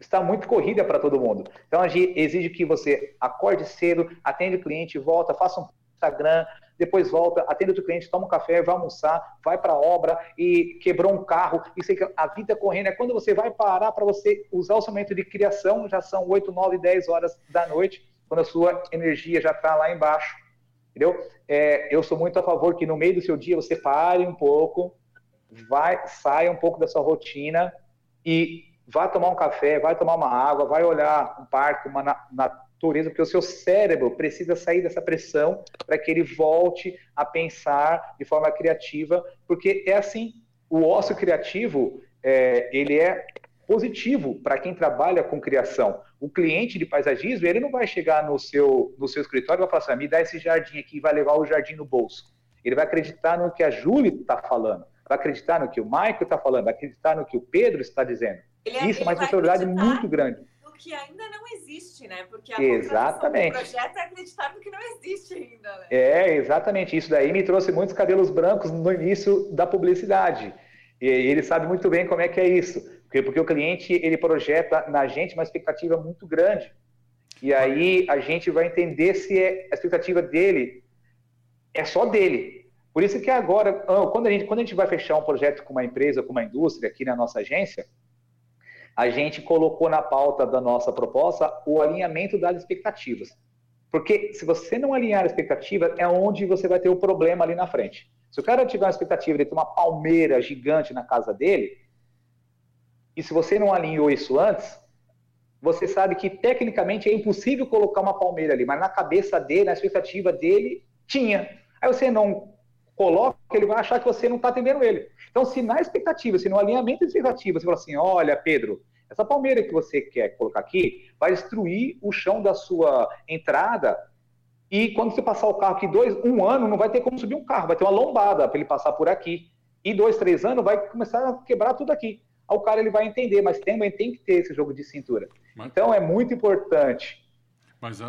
está muito corrida para todo mundo. Então, a gente exige que você acorde cedo, atende o cliente, volta, faça um Instagram, depois volta, atende o cliente, toma um café, vai almoçar, vai para a obra e quebrou um carro. Isso que a vida correndo é quando você vai parar para você usar o seu momento de criação, já são 8, 9, 10 horas da noite quando a sua energia já está lá embaixo. Entendeu? É, eu sou muito a favor que no meio do seu dia você pare um pouco, vai, saia um pouco da sua rotina e vá tomar um café, vai tomar uma água, vai olhar um parque, uma natureza, porque o seu cérebro precisa sair dessa pressão para que ele volte a pensar de forma criativa, porque é assim, o ócio criativo, é, ele é positivo para quem trabalha com criação. O cliente de paisagismo, ele não vai chegar no seu, no seu escritório e vai falar assim, ah, me dá esse jardim aqui e vai levar o jardim no bolso. Ele vai acreditar no que a Júlia está falando, vai acreditar no que o Michael está falando, vai acreditar no que o Pedro está dizendo. Ele, é- Isso é uma responsabilidade muito grande. No que ainda não existe, né? Porque a exatamente. do projeto é acreditar no que não existe ainda. Né? É, exatamente. Isso daí me trouxe muitos cabelos brancos no início da publicidade. E ele sabe muito bem como é que é isso. Porque, porque o cliente ele projeta na gente uma expectativa muito grande. E aí a gente vai entender se é, a expectativa dele é só dele. Por isso que agora, ah, quando a, gente, quando a gente vai fechar um projeto com uma empresa, com uma indústria aqui na nossa agência, a gente colocou na pauta da nossa proposta o alinhamento das expectativas. Porque se você não alinhar a expectativa, é onde você vai ter o problema ali na frente. Se o cara tiver uma expectativa de ter uma palmeira gigante na casa dele, e se você não alinhou isso antes, você sabe que tecnicamente é impossível colocar uma palmeira ali, mas na cabeça dele, na expectativa dele, tinha. Aí você não coloca, ele vai achar que você não está atendendo ele. Então, se na expectativa, se no alinhamento de expectativa, você fala assim: olha, Pedro, essa palmeira que você quer colocar aqui vai destruir o chão da sua entrada. E quando você passar o carro aqui dois, um ano, não vai ter como subir um carro, vai ter uma lombada para ele passar por aqui. E dois, três anos, vai começar a quebrar tudo aqui o cara ele vai entender, mas também tem que ter esse jogo de cintura. Mas, então é muito importante. Mas uh,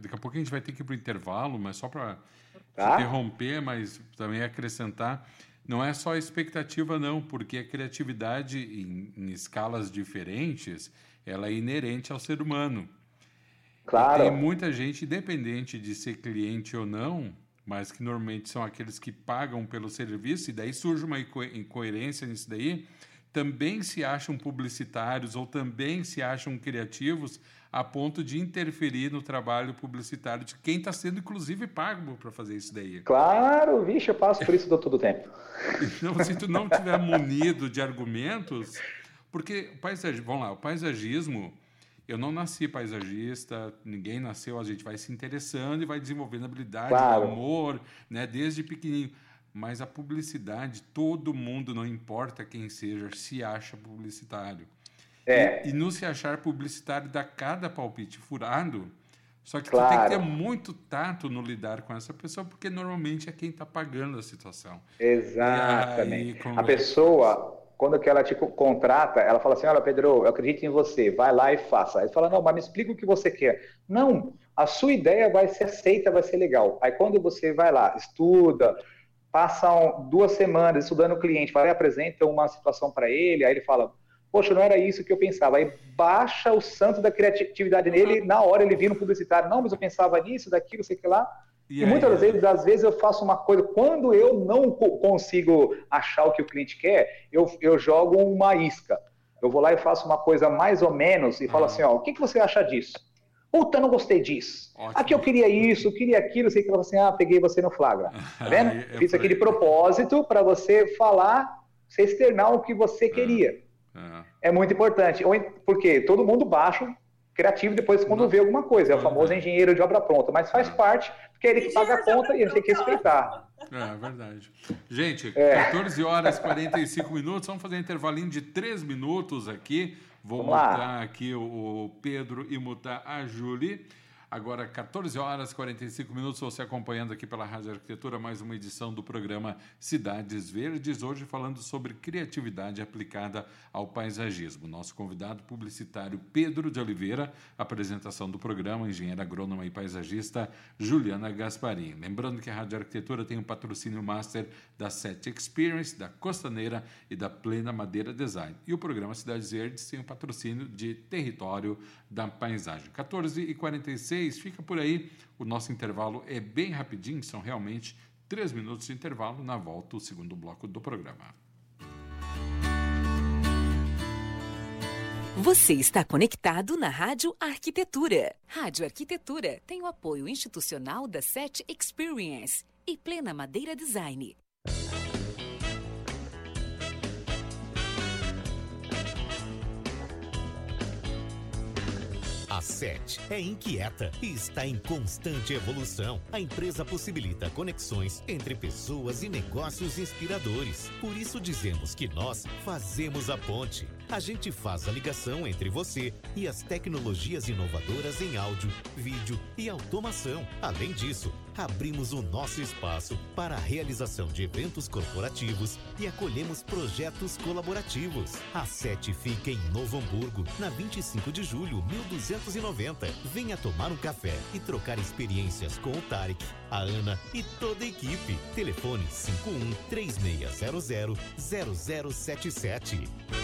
daqui a pouco a gente vai ter que ir para o intervalo, mas só para tá? interromper, mas também acrescentar. Não é só expectativa, não, porque a criatividade em, em escalas diferentes ela é inerente ao ser humano. Claro. E tem muita gente, independente de ser cliente ou não, mas que normalmente são aqueles que pagam pelo serviço, e daí surge uma incoerência nisso daí, também se acham publicitários ou também se acham criativos a ponto de interferir no trabalho publicitário de quem está sendo, inclusive, pago para fazer isso daí. Claro, vixe, eu passo por isso todo o tempo. Então, se tu não tiver munido de argumentos, porque paisagismo, vamos lá, o paisagismo, eu não nasci paisagista, ninguém nasceu, a gente vai se interessando e vai desenvolvendo habilidade, claro. amor, né, desde pequenininho. Mas a publicidade, todo mundo, não importa quem seja, se acha publicitário. É. E, e no se achar publicitário dá cada palpite furado. Só que claro. tu tem que ter muito tato no lidar com essa pessoa, porque normalmente é quem está pagando a situação. Exatamente. Aí, a pessoa, quando que ela te contrata, ela fala assim: Olha, Pedro, eu acredito em você, vai lá e faça. Aí fala: Não, mas me explica o que você quer. Não, a sua ideia vai ser aceita, vai ser legal. Aí quando você vai lá, estuda, passam duas semanas estudando o cliente, vai apresenta uma situação para ele, aí ele fala, poxa, não era isso que eu pensava. Aí baixa o santo da criatividade nele, na hora ele vira um publicitário, não, mas eu pensava nisso, daquilo, sei que lá. E, e muitas vezes, às vezes eu faço uma coisa, quando eu não consigo achar o que o cliente quer, eu, eu jogo uma isca. Eu vou lá e faço uma coisa mais ou menos e falo ah. assim, ó, o que, que você acha disso? Puta, não gostei disso. Ótimo. Aqui eu queria isso, eu queria aquilo, sei que ela assim, ah, peguei você no flagra. Tá vendo? é Fiz aquele propósito para você falar, você externar o que você queria. É. é muito importante. Porque todo mundo baixa criativo depois quando vê alguma coisa. É o famoso engenheiro de obra pronta, mas faz parte, porque é ele que paga a conta e a gente tem que respeitar. É, verdade. Gente, é. 14 horas e 45 minutos, vamos fazer um intervalinho de 3 minutos aqui. Vou Vamos mutar lá. aqui o Pedro e mutar a Julie. Agora, 14 horas e 45 minutos, você acompanhando aqui pela Rádio Arquitetura mais uma edição do programa Cidades Verdes, hoje falando sobre criatividade aplicada ao paisagismo. Nosso convidado publicitário Pedro de Oliveira, apresentação do programa, engenheira agrônoma e paisagista Juliana Gasparim. Lembrando que a Rádio Arquitetura tem o um patrocínio master da Set Experience, da Costaneira e da Plena Madeira Design. E o programa Cidades Verdes tem o um patrocínio de Território da Paisagem. 14 e 46 Fica por aí. O nosso intervalo é bem rapidinho, são realmente três minutos de intervalo. Na volta, o segundo bloco do programa. Você está conectado na Rádio Arquitetura. Rádio Arquitetura tem o apoio institucional da SET Experience e Plena Madeira Design. A SET é inquieta e está em constante evolução. A empresa possibilita conexões entre pessoas e negócios inspiradores. Por isso dizemos que nós fazemos a ponte. A gente faz a ligação entre você e as tecnologias inovadoras em áudio, vídeo e automação. Além disso, abrimos o nosso espaço para a realização de eventos corporativos e acolhemos projetos colaborativos. A sete fica em Novo Hamburgo, na 25 de julho, 1290. Venha tomar um café e trocar experiências com o Tarek, a Ana e toda a equipe. Telefone 51 3600 0077.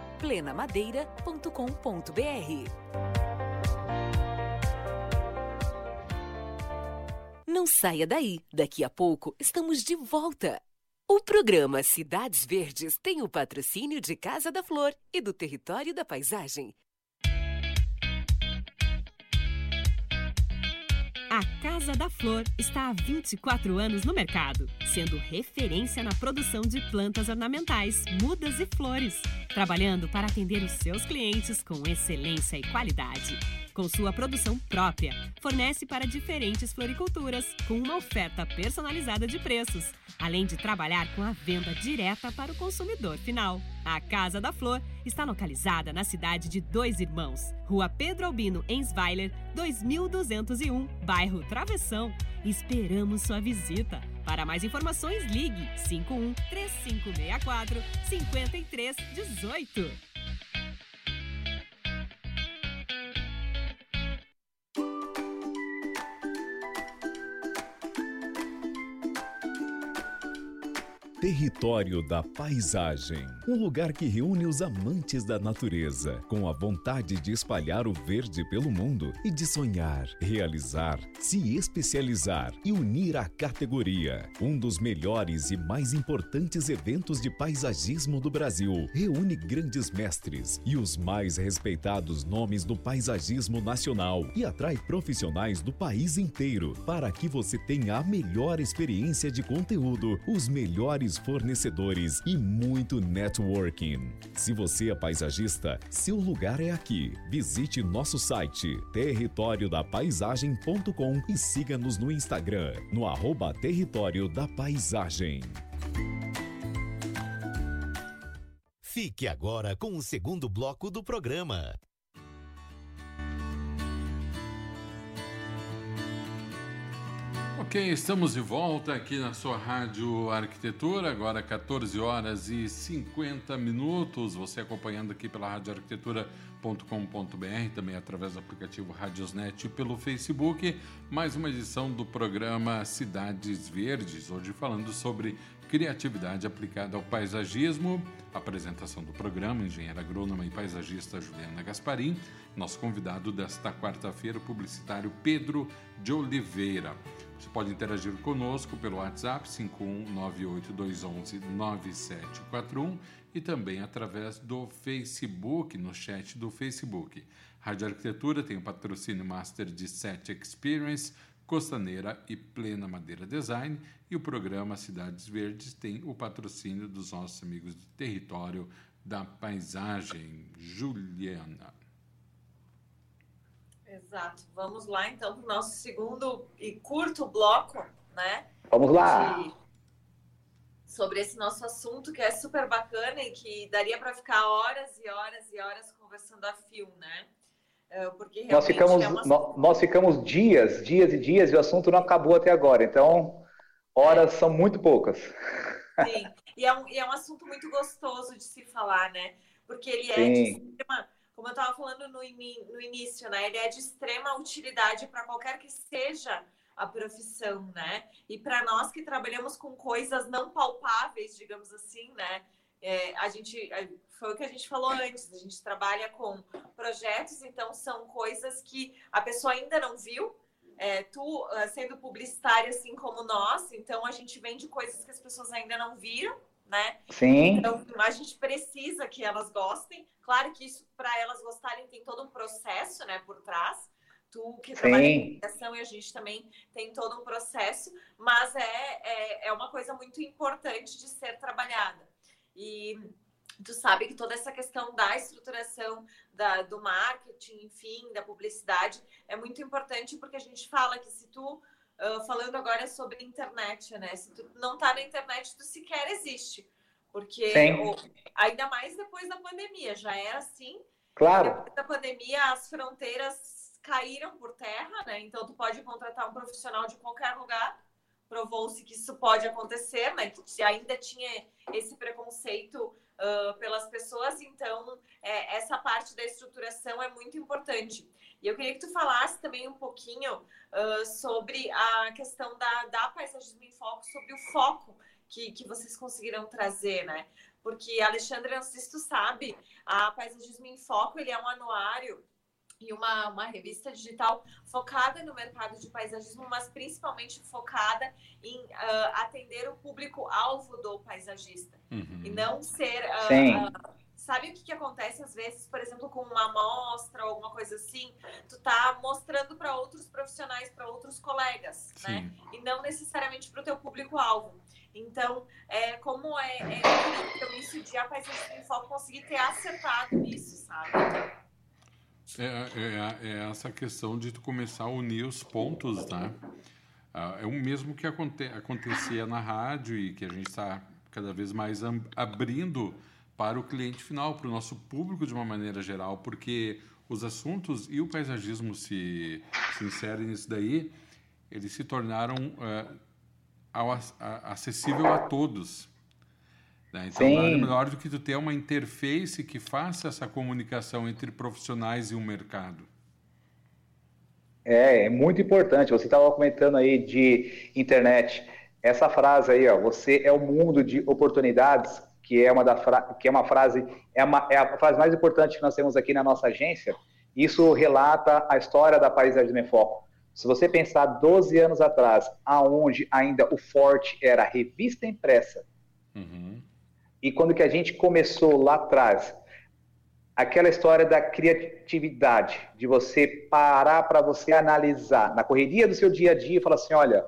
plenamadeira.com.br. Não saia daí, daqui a pouco estamos de volta. O programa Cidades Verdes tem o patrocínio de Casa da Flor e do Território da Paisagem. A Casa da Flor está há 24 anos no mercado, sendo referência na produção de plantas ornamentais, mudas e flores, trabalhando para atender os seus clientes com excelência e qualidade. Com sua produção própria, fornece para diferentes floriculturas, com uma oferta personalizada de preços, além de trabalhar com a venda direta para o consumidor final. A Casa da Flor está localizada na cidade de Dois Irmãos, Rua Pedro Albino Ensweiler, 2201, bairro Travessão. Esperamos sua visita. Para mais informações, ligue 51 3564 5318. Território da Paisagem. Um lugar que reúne os amantes da natureza, com a vontade de espalhar o verde pelo mundo e de sonhar, realizar, se especializar e unir a categoria. Um dos melhores e mais importantes eventos de paisagismo do Brasil. Reúne grandes mestres e os mais respeitados nomes do paisagismo nacional e atrai profissionais do país inteiro para que você tenha a melhor experiência de conteúdo, os melhores fornecedores e muito networking. Se você é paisagista, seu lugar é aqui. Visite nosso site territoriodapaisagem.com e siga-nos no Instagram, no arroba Território da Paisagem. Fique agora com o segundo bloco do programa. Ok, estamos de volta aqui na sua Rádio Arquitetura, agora 14 horas e 50 minutos. Você acompanhando aqui pela radioarquitetura.com.br, também através do aplicativo Radiosnet e pelo Facebook. Mais uma edição do programa Cidades Verdes, hoje falando sobre criatividade aplicada ao paisagismo. Apresentação do programa, engenheira agrônoma e paisagista Juliana Gasparim. Nosso convidado desta quarta-feira, publicitário Pedro de Oliveira. Você pode interagir conosco pelo WhatsApp 51982119741 e também através do Facebook, no chat do Facebook. Rádio Arquitetura tem o patrocínio Master de Set Experience, Costaneira e Plena Madeira Design e o programa Cidades Verdes tem o patrocínio dos nossos amigos do território da paisagem. Juliana. Exato. Vamos lá então para o nosso segundo e curto bloco, né? Vamos lá. De... Sobre esse nosso assunto que é super bacana e que daria para ficar horas e horas e horas conversando a fio, né? É, porque nós ficamos, é uma... nós, nós ficamos dias, dias e dias e o assunto não acabou até agora. Então, horas é. são muito poucas. Sim, e é, um, e é um assunto muito gostoso de se falar, né? Porque ele é Sim. de extrema como eu estava falando no, no início, né? Ele é de extrema utilidade para qualquer que seja a profissão, né? E para nós que trabalhamos com coisas não palpáveis, digamos assim, né? É, a gente é, foi o que a gente falou antes. A gente trabalha com projetos, então são coisas que a pessoa ainda não viu. É, tu é, sendo publicitária assim como nós, então a gente vende coisas que as pessoas ainda não viram né? Sim. Então, a gente precisa que elas gostem. Claro que isso, para elas gostarem, tem todo um processo, né, por trás. Tu que trabalha em comunicação e a gente também tem todo um processo, mas é, é, é uma coisa muito importante de ser trabalhada. E tu sabe que toda essa questão da estruturação da, do marketing, enfim, da publicidade, é muito importante porque a gente fala que se tu Uh, falando agora sobre internet, né? Se tu não tá na internet, tu sequer existe. Porque ainda mais depois da pandemia, já era assim. Claro. Depois da pandemia, as fronteiras caíram por terra, né? Então tu pode contratar um profissional de qualquer lugar. Provou-se que isso pode acontecer, né? Que ainda tinha esse preconceito uh, pelas pessoas, então é, essa parte da estruturação é muito importante. E eu queria que tu falasse também um pouquinho uh, sobre a questão da, da paisagismo em foco, sobre o foco que, que vocês conseguiram trazer, né? Porque, Alexandre, não sei se tu sabe, a Paisagismo em Foco, ele é um anuário e uma, uma revista digital focada no mercado de paisagismo, mas principalmente focada em uh, atender o público-alvo do paisagista. Uhum. E não ser... Uh, uh, Sabe o que, que acontece às vezes, por exemplo, com uma amostra ou alguma coisa assim? Tu tá mostrando para outros profissionais, para outros colegas, né? Sim. né? E não necessariamente para o teu público-alvo. Então, é, como é, é isso de a Paisagem em Foco conseguir ter acertado nisso, sabe? É, é, é, essa questão de tu começar a unir os pontos, né? Ah, é o mesmo que aconte acontecia na rádio e que a gente está cada vez mais abrindo para o cliente final, para o nosso público de uma maneira geral, porque os assuntos e o paisagismo se, se inserem nisso daí, eles se tornaram uh, ao, a, acessível a todos. Né? Então, Sim. nada melhor do que tu ter uma interface que faça essa comunicação entre profissionais e o mercado. É, é muito importante. Você estava comentando aí de internet. Essa frase aí, ó, você é o um mundo de oportunidades que é uma, da que é uma frase, é, uma, é a frase mais importante que nós temos aqui na nossa agência. Isso relata a história da Paisagem de Foco. Se você pensar 12 anos atrás, aonde ainda o forte era revista impressa, uhum. e quando que a gente começou lá atrás, aquela história da criatividade, de você parar para você analisar na correria do seu dia a dia e falar assim, olha,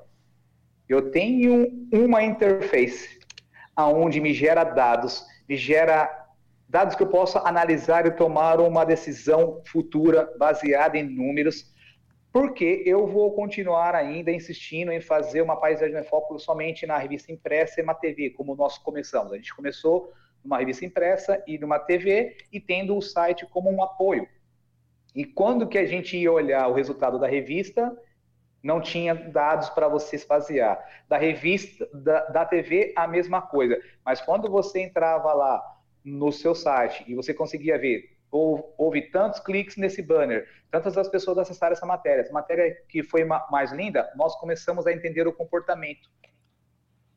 eu tenho uma interface, aonde me gera dados, me gera dados que eu possa analisar e tomar uma decisão futura baseada em números, porque eu vou continuar ainda insistindo em fazer uma paisagem de foco somente na revista impressa e na TV, como nós começamos. A gente começou numa revista impressa e numa TV e tendo o site como um apoio. E quando que a gente ia olhar o resultado da revista, não tinha dados para você se basear. Da revista, da, da TV, a mesma coisa. Mas quando você entrava lá no seu site e você conseguia ver, houve tantos cliques nesse banner, tantas as pessoas acessaram essa matéria, essa matéria que foi mais linda, nós começamos a entender o comportamento.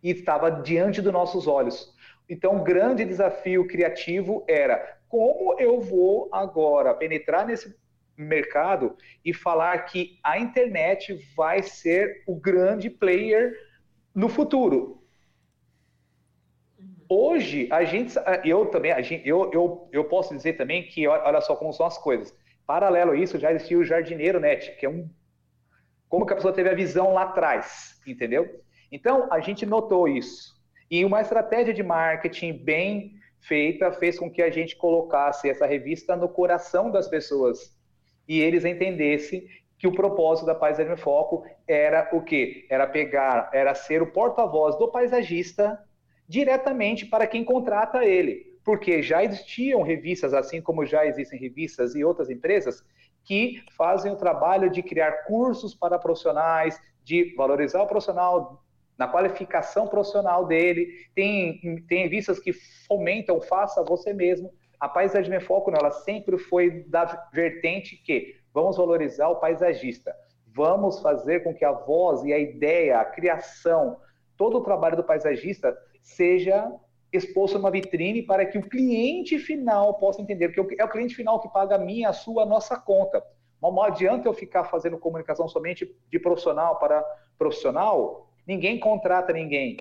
E estava diante dos nossos olhos. Então, o grande desafio criativo era como eu vou agora penetrar nesse mercado e falar que a internet vai ser o grande player no futuro. Hoje, a gente, eu também, gente, eu, eu, eu posso dizer também que, olha só como são as coisas. Paralelo a isso, já existia o Jardineiro Net, que é um. Como que a pessoa teve a visão lá atrás, entendeu? Então, a gente notou isso. E uma estratégia de marketing bem feita fez com que a gente colocasse essa revista no coração das pessoas e eles entendessem que o propósito da Paisagem em Foco era o quê? Era pegar, era ser o porta-voz do paisagista diretamente para quem contrata ele. Porque já existiam revistas, assim como já existem revistas e outras empresas, que fazem o trabalho de criar cursos para profissionais, de valorizar o profissional na qualificação profissional dele. Tem, tem revistas que fomentam, faça você mesmo. A paisagem em foco, ela sempre foi da vertente que vamos valorizar o paisagista, vamos fazer com que a voz e a ideia, a criação, todo o trabalho do paisagista seja exposto numa vitrine para que o cliente final possa entender, que é o cliente final que paga a minha, a sua, a nossa conta. Não adianta eu ficar fazendo comunicação somente de profissional para profissional, ninguém contrata ninguém,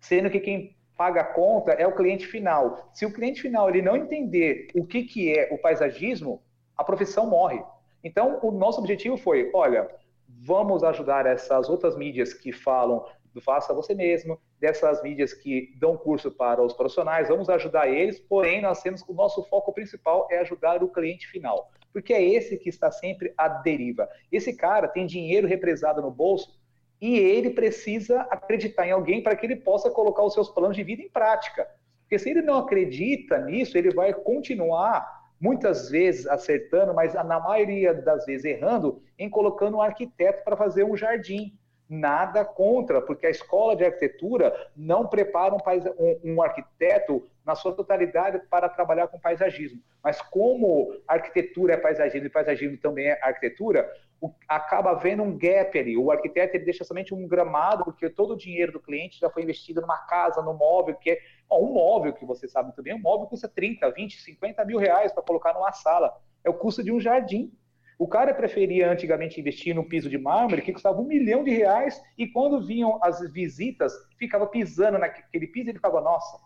sendo que quem paga a conta é o cliente final. Se o cliente final ele não entender o que, que é o paisagismo, a profissão morre. Então, o nosso objetivo foi, olha, vamos ajudar essas outras mídias que falam do faça você mesmo, dessas mídias que dão curso para os profissionais, vamos ajudar eles, porém nós temos o nosso foco principal é ajudar o cliente final, porque é esse que está sempre à deriva. Esse cara tem dinheiro represado no bolso e ele precisa acreditar em alguém para que ele possa colocar os seus planos de vida em prática. Porque se ele não acredita nisso, ele vai continuar muitas vezes acertando, mas na maioria das vezes errando, em colocando um arquiteto para fazer um jardim. Nada contra, porque a escola de arquitetura não prepara um, um, um arquiteto na sua totalidade para trabalhar com paisagismo. Mas como arquitetura é paisagismo e paisagismo também é arquitetura, o, acaba havendo um gap ali. O arquiteto ele deixa somente um gramado, porque todo o dinheiro do cliente já foi investido numa casa, no móvel, que é um móvel que você sabe bem, um móvel custa 30, 20, 50 mil reais para colocar numa sala. É o custo de um jardim. O cara preferia antigamente investir num piso de mármore que custava um milhão de reais e quando vinham as visitas, ficava pisando naquele piso e ele ficava, nossa,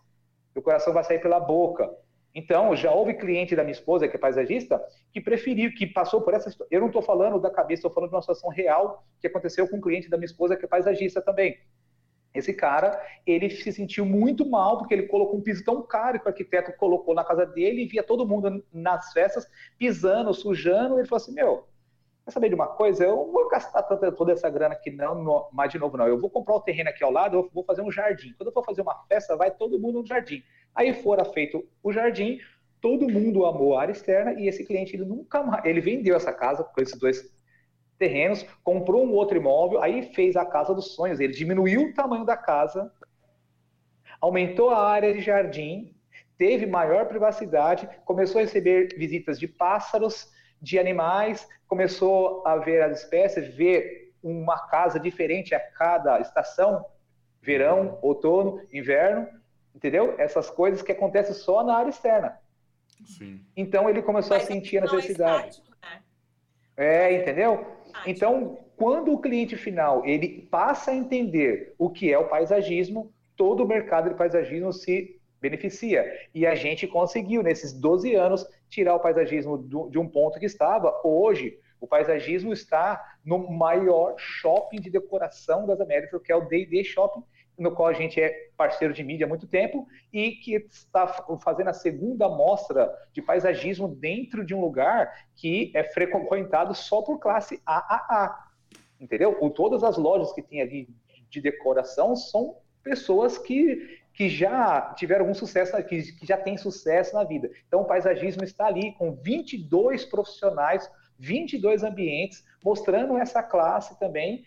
o coração vai sair pela boca. Então, já houve cliente da minha esposa, que é paisagista, que preferiu, que passou por essa Eu não estou falando da cabeça, estou falando de uma situação real que aconteceu com um cliente da minha esposa, que é paisagista também. Esse cara, ele se sentiu muito mal porque ele colocou um piso tão caro que o arquiteto colocou na casa dele e via todo mundo nas festas pisando, sujando. Ele falou assim: Meu, quer saber de uma coisa? Eu não vou gastar toda essa grana aqui, não, mais de novo, não. Eu vou comprar o terreno aqui ao lado, eu vou fazer um jardim. Quando eu for fazer uma festa, vai todo mundo no jardim. Aí fora feito o jardim, todo mundo amou a área externa e esse cliente ele nunca mais, ele vendeu essa casa com esses dois terrenos, comprou um outro imóvel, aí fez a casa dos sonhos. Ele diminuiu o tamanho da casa, aumentou a área de jardim, teve maior privacidade, começou a receber visitas de pássaros, de animais, começou a ver as espécies, ver uma casa diferente a cada estação, verão, outono, inverno, entendeu? Essas coisas que acontecem só na área externa. Sim. Então ele começou Mas a sentir a necessidade. Estático, né? É, entendeu? Então, quando o cliente final ele passa a entender o que é o paisagismo, todo o mercado de paisagismo se beneficia. E a gente conseguiu, nesses 12 anos, tirar o paisagismo do, de um ponto que estava. Hoje, o paisagismo está no maior shopping de decoração das Américas, que é o D&D Shopping, no qual a gente é parceiro de mídia há muito tempo e que está fazendo a segunda mostra de paisagismo dentro de um lugar que é frequentado só por classe AAA. Entendeu? O, todas as lojas que tem ali de decoração são pessoas que, que já tiveram algum sucesso, que, que já têm sucesso na vida. Então, o paisagismo está ali com 22 profissionais, 22 ambientes, mostrando essa classe também,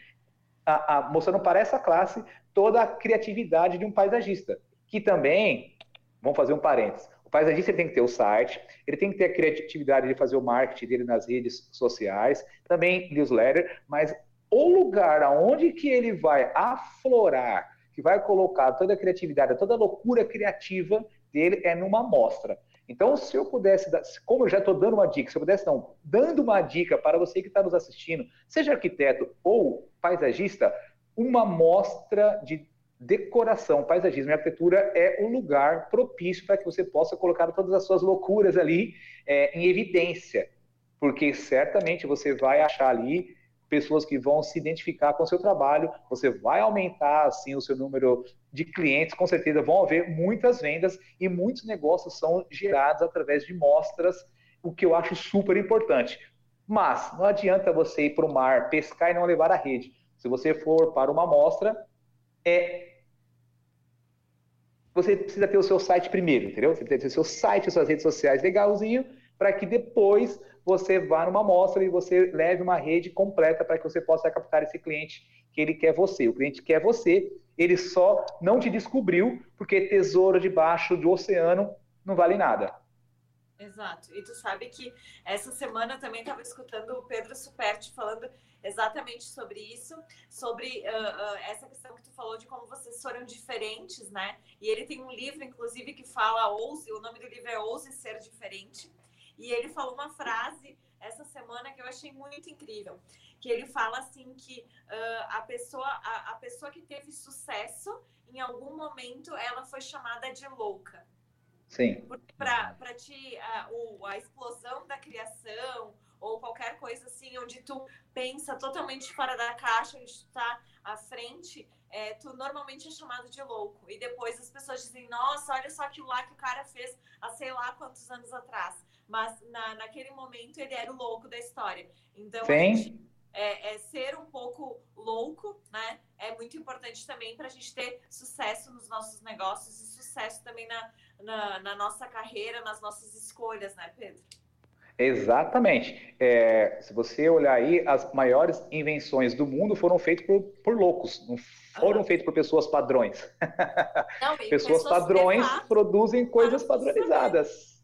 a, a, mostrando para essa classe toda a criatividade de um paisagista, que também, vamos fazer um parênteses, o paisagista tem que ter o site, ele tem que ter a criatividade de fazer o marketing dele nas redes sociais, também newsletter, mas o lugar aonde que ele vai aflorar, que vai colocar toda a criatividade, toda a loucura criativa dele é numa mostra. Então, se eu pudesse, como eu já estou dando uma dica, se eu pudesse não, dando uma dica para você que está nos assistindo, seja arquiteto ou paisagista, uma mostra de decoração, paisagismo e arquitetura é o lugar propício para que você possa colocar todas as suas loucuras ali é, em evidência, porque certamente você vai achar ali pessoas que vão se identificar com o seu trabalho, você vai aumentar assim o seu número de clientes, com certeza vão haver muitas vendas e muitos negócios são gerados através de mostras, o que eu acho super importante. Mas não adianta você ir para o mar, pescar e não levar a rede. Se você for para uma amostra, é você precisa ter o seu site primeiro, entendeu? Você precisa ter o seu site, suas redes sociais legalzinho, para que depois você vá numa amostra e você leve uma rede completa para que você possa captar esse cliente que ele quer você. O cliente quer você, ele só não te descobriu porque tesouro debaixo do oceano não vale nada. Exato. E tu sabe que essa semana eu também estava escutando o Pedro Superti falando exatamente sobre isso, sobre uh, uh, essa questão que tu falou de como vocês foram diferentes, né? E ele tem um livro, inclusive, que fala Ouse, o nome do livro é Ouse Ser Diferente. E ele falou uma frase essa semana que eu achei muito incrível, que ele fala assim que uh, a pessoa a, a pessoa que teve sucesso em algum momento ela foi chamada de louca. Sim. Para ti, a, o, a explosão da criação ou qualquer coisa assim, onde tu pensa totalmente fora da caixa, onde tu tá à frente, é, tu normalmente é chamado de louco. E depois as pessoas dizem, nossa, olha só aquilo lá que o cara fez há sei lá quantos anos atrás. Mas na, naquele momento ele era o louco da história. Então. É, é, ser um pouco louco, né? É muito importante também para a gente ter sucesso nos nossos negócios e sucesso também na, na, na nossa carreira, nas nossas escolhas, né, Pedro? Exatamente. É, se você olhar aí, as maiores invenções do mundo foram feitas por, por loucos, não foram feitas por pessoas padrões. Não, pessoas, pessoas, padrões produzem coisas padronizadas.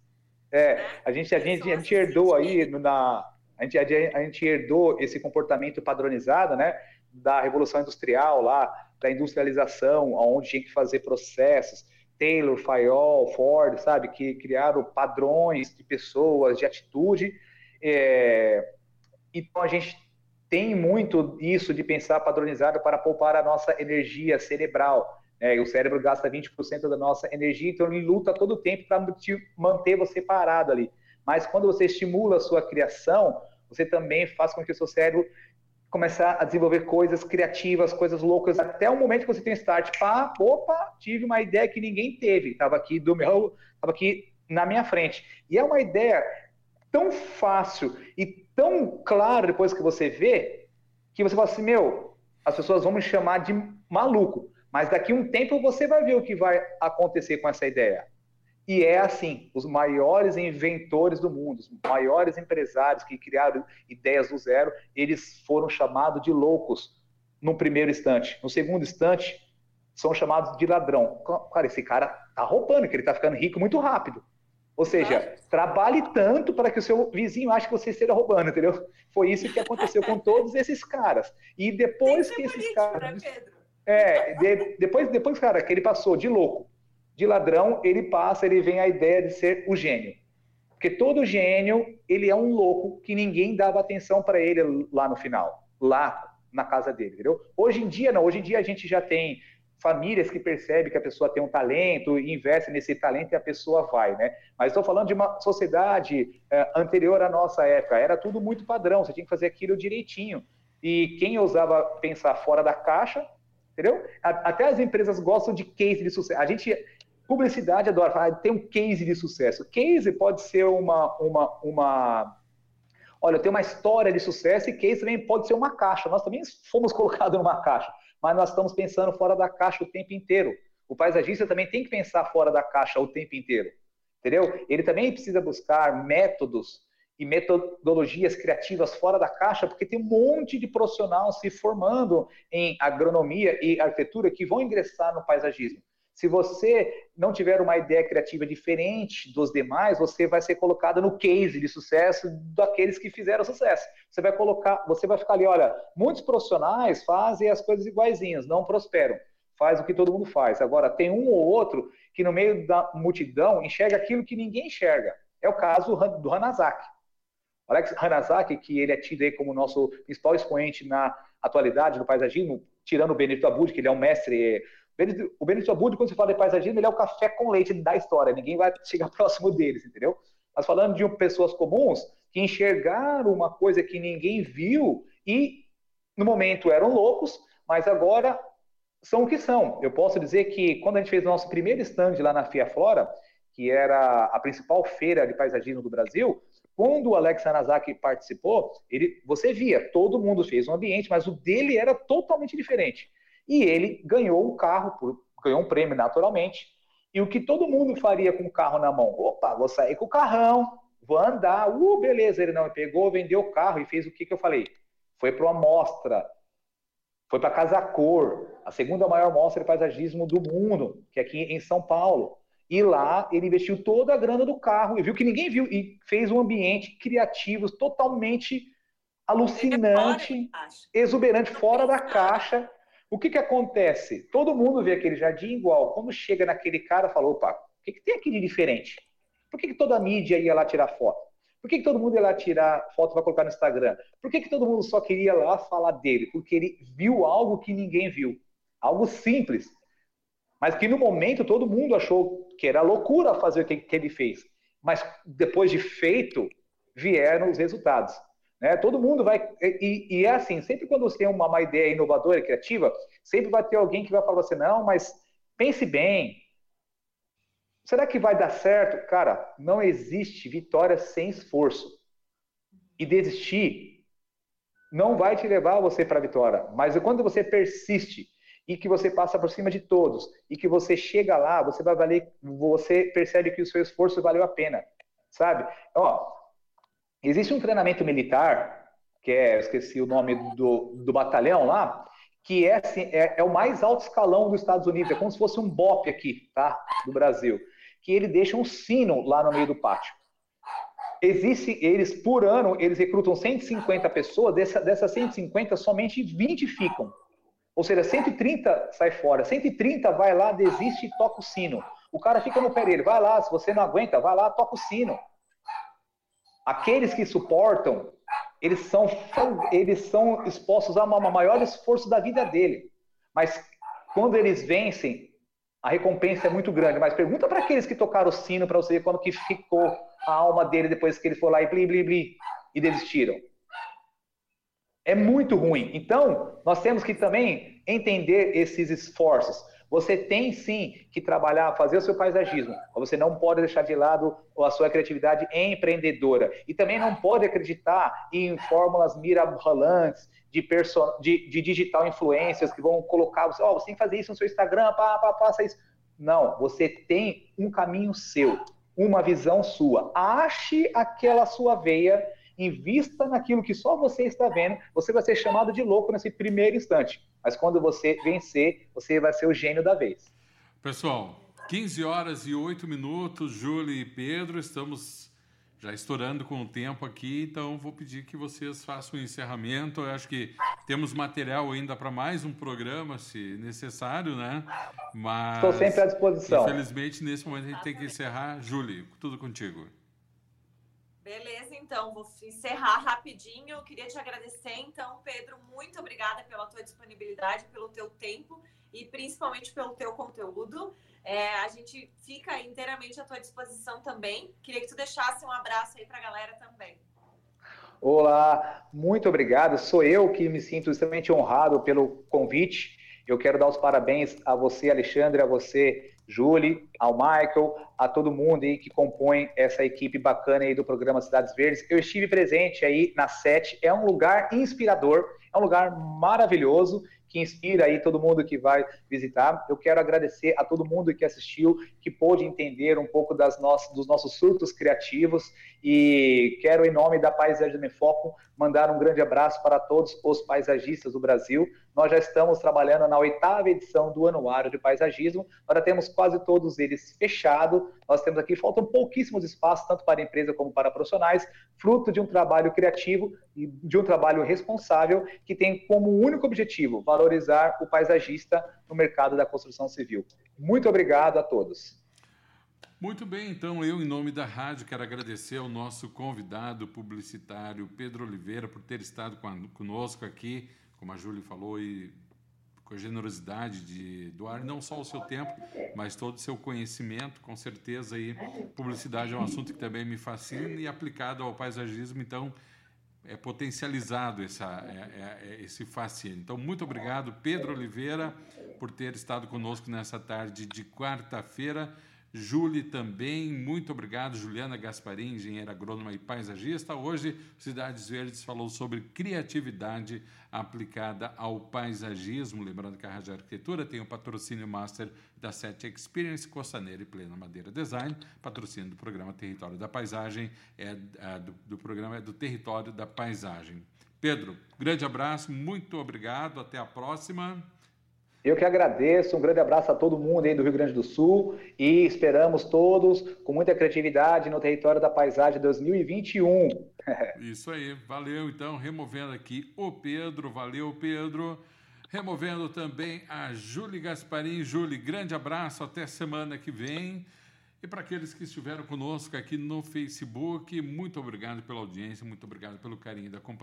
É, né? a gente, a gente, a gente herdou aí na, a gente, a gente herdou esse comportamento padronizado, né, da revolução industrial lá, da industrialização, onde tinha que fazer processos, Taylor, Fayol, Ford, sabe, que criaram padrões de pessoas, de atitude. É... Então a gente tem muito isso de pensar padronizado para poupar a nossa energia cerebral. Né? O cérebro gasta 20% da nossa energia, então ele luta todo o tempo para manter você parado ali. Mas quando você estimula a sua criação, você também faz com que o seu cérebro começar a desenvolver coisas criativas, coisas loucas, até o momento que você tem start. Pá, opa, tive uma ideia que ninguém teve. Estava aqui do meu, estava aqui na minha frente. E é uma ideia tão fácil e tão clara depois que você vê, que você fala assim, meu, as pessoas vão me chamar de maluco. Mas daqui a um tempo você vai ver o que vai acontecer com essa ideia. E é assim, os maiores inventores do mundo, os maiores empresários que criaram ideias do zero, eles foram chamados de loucos no primeiro instante. No segundo instante, são chamados de ladrão. Cara, esse cara tá roubando, que ele tá ficando rico muito rápido. Ou seja, trabalhe tanto para que o seu vizinho ache que você esteja roubando, entendeu? Foi isso que aconteceu com todos esses caras. E depois que, que esses caras. Né, é, de, depois, depois, cara, que ele passou de louco de ladrão, ele passa, ele vem a ideia de ser o gênio. Porque todo gênio, ele é um louco que ninguém dava atenção para ele lá no final, lá na casa dele, entendeu? Hoje em dia não, hoje em dia a gente já tem famílias que percebem que a pessoa tem um talento investe nesse talento e a pessoa vai, né? Mas estou falando de uma sociedade é, anterior à nossa época, era tudo muito padrão, você tinha que fazer aquilo direitinho. E quem ousava pensar fora da caixa Entendeu? Até as empresas gostam de case de sucesso. A gente, publicidade adora falar, tem um case de sucesso. Case pode ser uma, uma, uma olha, tenho uma história de sucesso e case também pode ser uma caixa. Nós também fomos colocados numa caixa, mas nós estamos pensando fora da caixa o tempo inteiro. O paisagista também tem que pensar fora da caixa o tempo inteiro. Entendeu? Ele também precisa buscar métodos e metodologias criativas fora da caixa, porque tem um monte de profissional se formando em agronomia e arquitetura que vão ingressar no paisagismo. Se você não tiver uma ideia criativa diferente dos demais, você vai ser colocado no case de sucesso daqueles que fizeram sucesso. Você vai colocar, você vai ficar ali, olha, muitos profissionais fazem as coisas iguaizinhas, não prosperam. Faz o que todo mundo faz. Agora, tem um ou outro que no meio da multidão enxerga aquilo que ninguém enxerga. É o caso do Hanazaki. Alex Hanazaki, que ele é tido aí como nosso principal expoente na atualidade do paisagismo, tirando o Benedito Abud, que ele é um mestre. O Benedito Abud, quando você fala de paisagismo, ele é o café com leite da história, ninguém vai chegar próximo deles, entendeu? Mas falando de pessoas comuns que enxergaram uma coisa que ninguém viu e no momento eram loucos, mas agora são o que são. Eu posso dizer que quando a gente fez o nosso primeiro stand lá na FIA Flora, que era a principal feira de paisagismo do Brasil, quando o Alex Hanazaki participou, ele, você via, todo mundo fez um ambiente, mas o dele era totalmente diferente. E ele ganhou o carro, ganhou um prêmio naturalmente. E o que todo mundo faria com o carro na mão? Opa, vou sair com o carrão, vou andar. Uh, beleza. Ele não, pegou, vendeu o carro e fez o que, que eu falei? Foi para uma mostra, foi para Casa Cor, a segunda maior mostra de paisagismo do mundo, que é aqui em São Paulo. E lá ele investiu toda a grana do carro e viu que ninguém viu e fez um ambiente criativo totalmente alucinante, exuberante, fora da caixa. O que, que acontece? Todo mundo vê aquele jardim igual. Quando chega naquele cara, fala: opa, o que, que tem aqui de diferente? Por que, que toda a mídia ia lá tirar foto? Por que, que todo mundo ia lá tirar foto para colocar no Instagram? Por que, que todo mundo só queria lá falar dele? Porque ele viu algo que ninguém viu. Algo simples, mas que no momento todo mundo achou que era loucura fazer o que, que ele fez. Mas depois de feito, vieram os resultados. Né? Todo mundo vai. E, e, é assim: sempre quando você tem uma, uma ideia inovadora criativa, sempre vai ter alguém que vai falar assim: não, mas pense bem. Será que vai dar certo? Cara, não existe vitória sem esforço. E desistir não vai te levar você para a vitória. Mas quando você persiste e que você passa por cima de todos e que você chega lá, você vai valer, você percebe que o seu esforço valeu a pena, sabe? Ó, existe um treinamento militar que é, esqueci o nome do, do batalhão lá, que é, assim, é, é, o mais alto escalão dos Estados Unidos, é como se fosse um BOP aqui, tá? Do Brasil, que ele deixa um sino lá no meio do pátio. Existe, eles, por ano, eles recrutam 150 pessoas, dessa, dessas 150, somente 20 ficam. Ou seja, 130 sai fora, 130 vai lá, desiste e toca o sino. O cara fica no pé dele, vai lá, se você não aguenta, vai lá, toca o sino. Aqueles que suportam, eles são, eles são expostos a um maior esforço da vida dele. Mas quando eles vencem, a recompensa é muito grande. Mas pergunta para aqueles que tocaram o sino para você ver quando que ficou a alma dele depois que ele foi lá e blim, blim, blim, e desistiram. É muito ruim. Então, nós temos que também entender esses esforços. Você tem sim que trabalhar, fazer o seu paisagismo, mas você não pode deixar de lado a sua criatividade empreendedora. E também não pode acreditar em fórmulas mirabolantes de, de, de digital influencers que vão colocar, você, oh, você tem que fazer isso no seu Instagram, pá, pá, faça isso. Não, você tem um caminho seu, uma visão sua. Ache aquela sua veia invista naquilo que só você está vendo, você vai ser chamado de louco nesse primeiro instante. Mas quando você vencer, você vai ser o gênio da vez. Pessoal, 15 horas e 8 minutos, Júlia e Pedro, estamos já estourando com o tempo aqui, então vou pedir que vocês façam o encerramento. Eu acho que temos material ainda para mais um programa, se necessário, né? Mas. Estou sempre à disposição. Infelizmente, nesse momento a gente tem que encerrar. Júlia, tudo contigo. Beleza, então, vou encerrar rapidinho. Eu queria te agradecer, então, Pedro, muito obrigada pela tua disponibilidade, pelo teu tempo e principalmente pelo teu conteúdo. É, a gente fica inteiramente à tua disposição também. Queria que tu deixasse um abraço aí para a galera também. Olá, muito obrigado. Sou eu que me sinto extremamente honrado pelo convite Eu quero dar os parabéns a você, Alexandre, a você, Julie, ao Michael, a todo mundo aí que compõe essa equipe bacana aí do programa Cidades Verdes. Eu estive presente aí na SET, é um lugar inspirador, é um lugar maravilhoso que inspira aí todo mundo que vai visitar. Eu quero agradecer a todo mundo que assistiu, que pôde entender um pouco das nossas, dos nossos surtos criativos e quero, em nome da Paisagismo em Foco, mandar um grande abraço para todos os paisagistas do Brasil. Nós já estamos trabalhando na oitava edição do Anuário de Paisagismo, já temos quase todos eles fechados. Nós temos aqui, faltam pouquíssimos espaços, tanto para empresa como para profissionais, fruto de um trabalho criativo e de um trabalho responsável que tem como único objetivo valorizar o paisagista no mercado da construção civil. Muito obrigado a todos. Muito bem, então eu, em nome da rádio, quero agradecer ao nosso convidado publicitário Pedro Oliveira por ter estado conosco aqui, como a Júlia falou, e com a generosidade de doar não só o seu tempo, mas todo o seu conhecimento. Com certeza, aí, publicidade é um assunto que também me fascina e aplicado ao paisagismo, então é potencializado essa, é, é, é esse fascínio. Então, muito obrigado, Pedro Oliveira, por ter estado conosco nessa tarde de quarta-feira. Julie também, muito obrigado. Juliana Gasparim, engenheira agrônoma e paisagista. Hoje, Cidades Verdes falou sobre criatividade aplicada ao paisagismo. Lembrando que a Rádio Arquitetura tem o patrocínio master da Set Experience Costaneira e Plena Madeira Design. Patrocínio do programa Território da Paisagem, é, é do, do programa é do Território da Paisagem. Pedro, grande abraço, muito obrigado. Até a próxima. Eu que agradeço, um grande abraço a todo mundo aí do Rio Grande do Sul e esperamos todos com muita criatividade no território da paisagem 2021. Isso aí, valeu então, removendo aqui o Pedro, valeu Pedro, removendo também a Júlia Gasparim. Júlia, grande abraço, até semana que vem. E para aqueles que estiveram conosco aqui no Facebook, muito obrigado pela audiência, muito obrigado pelo carinho da companhia.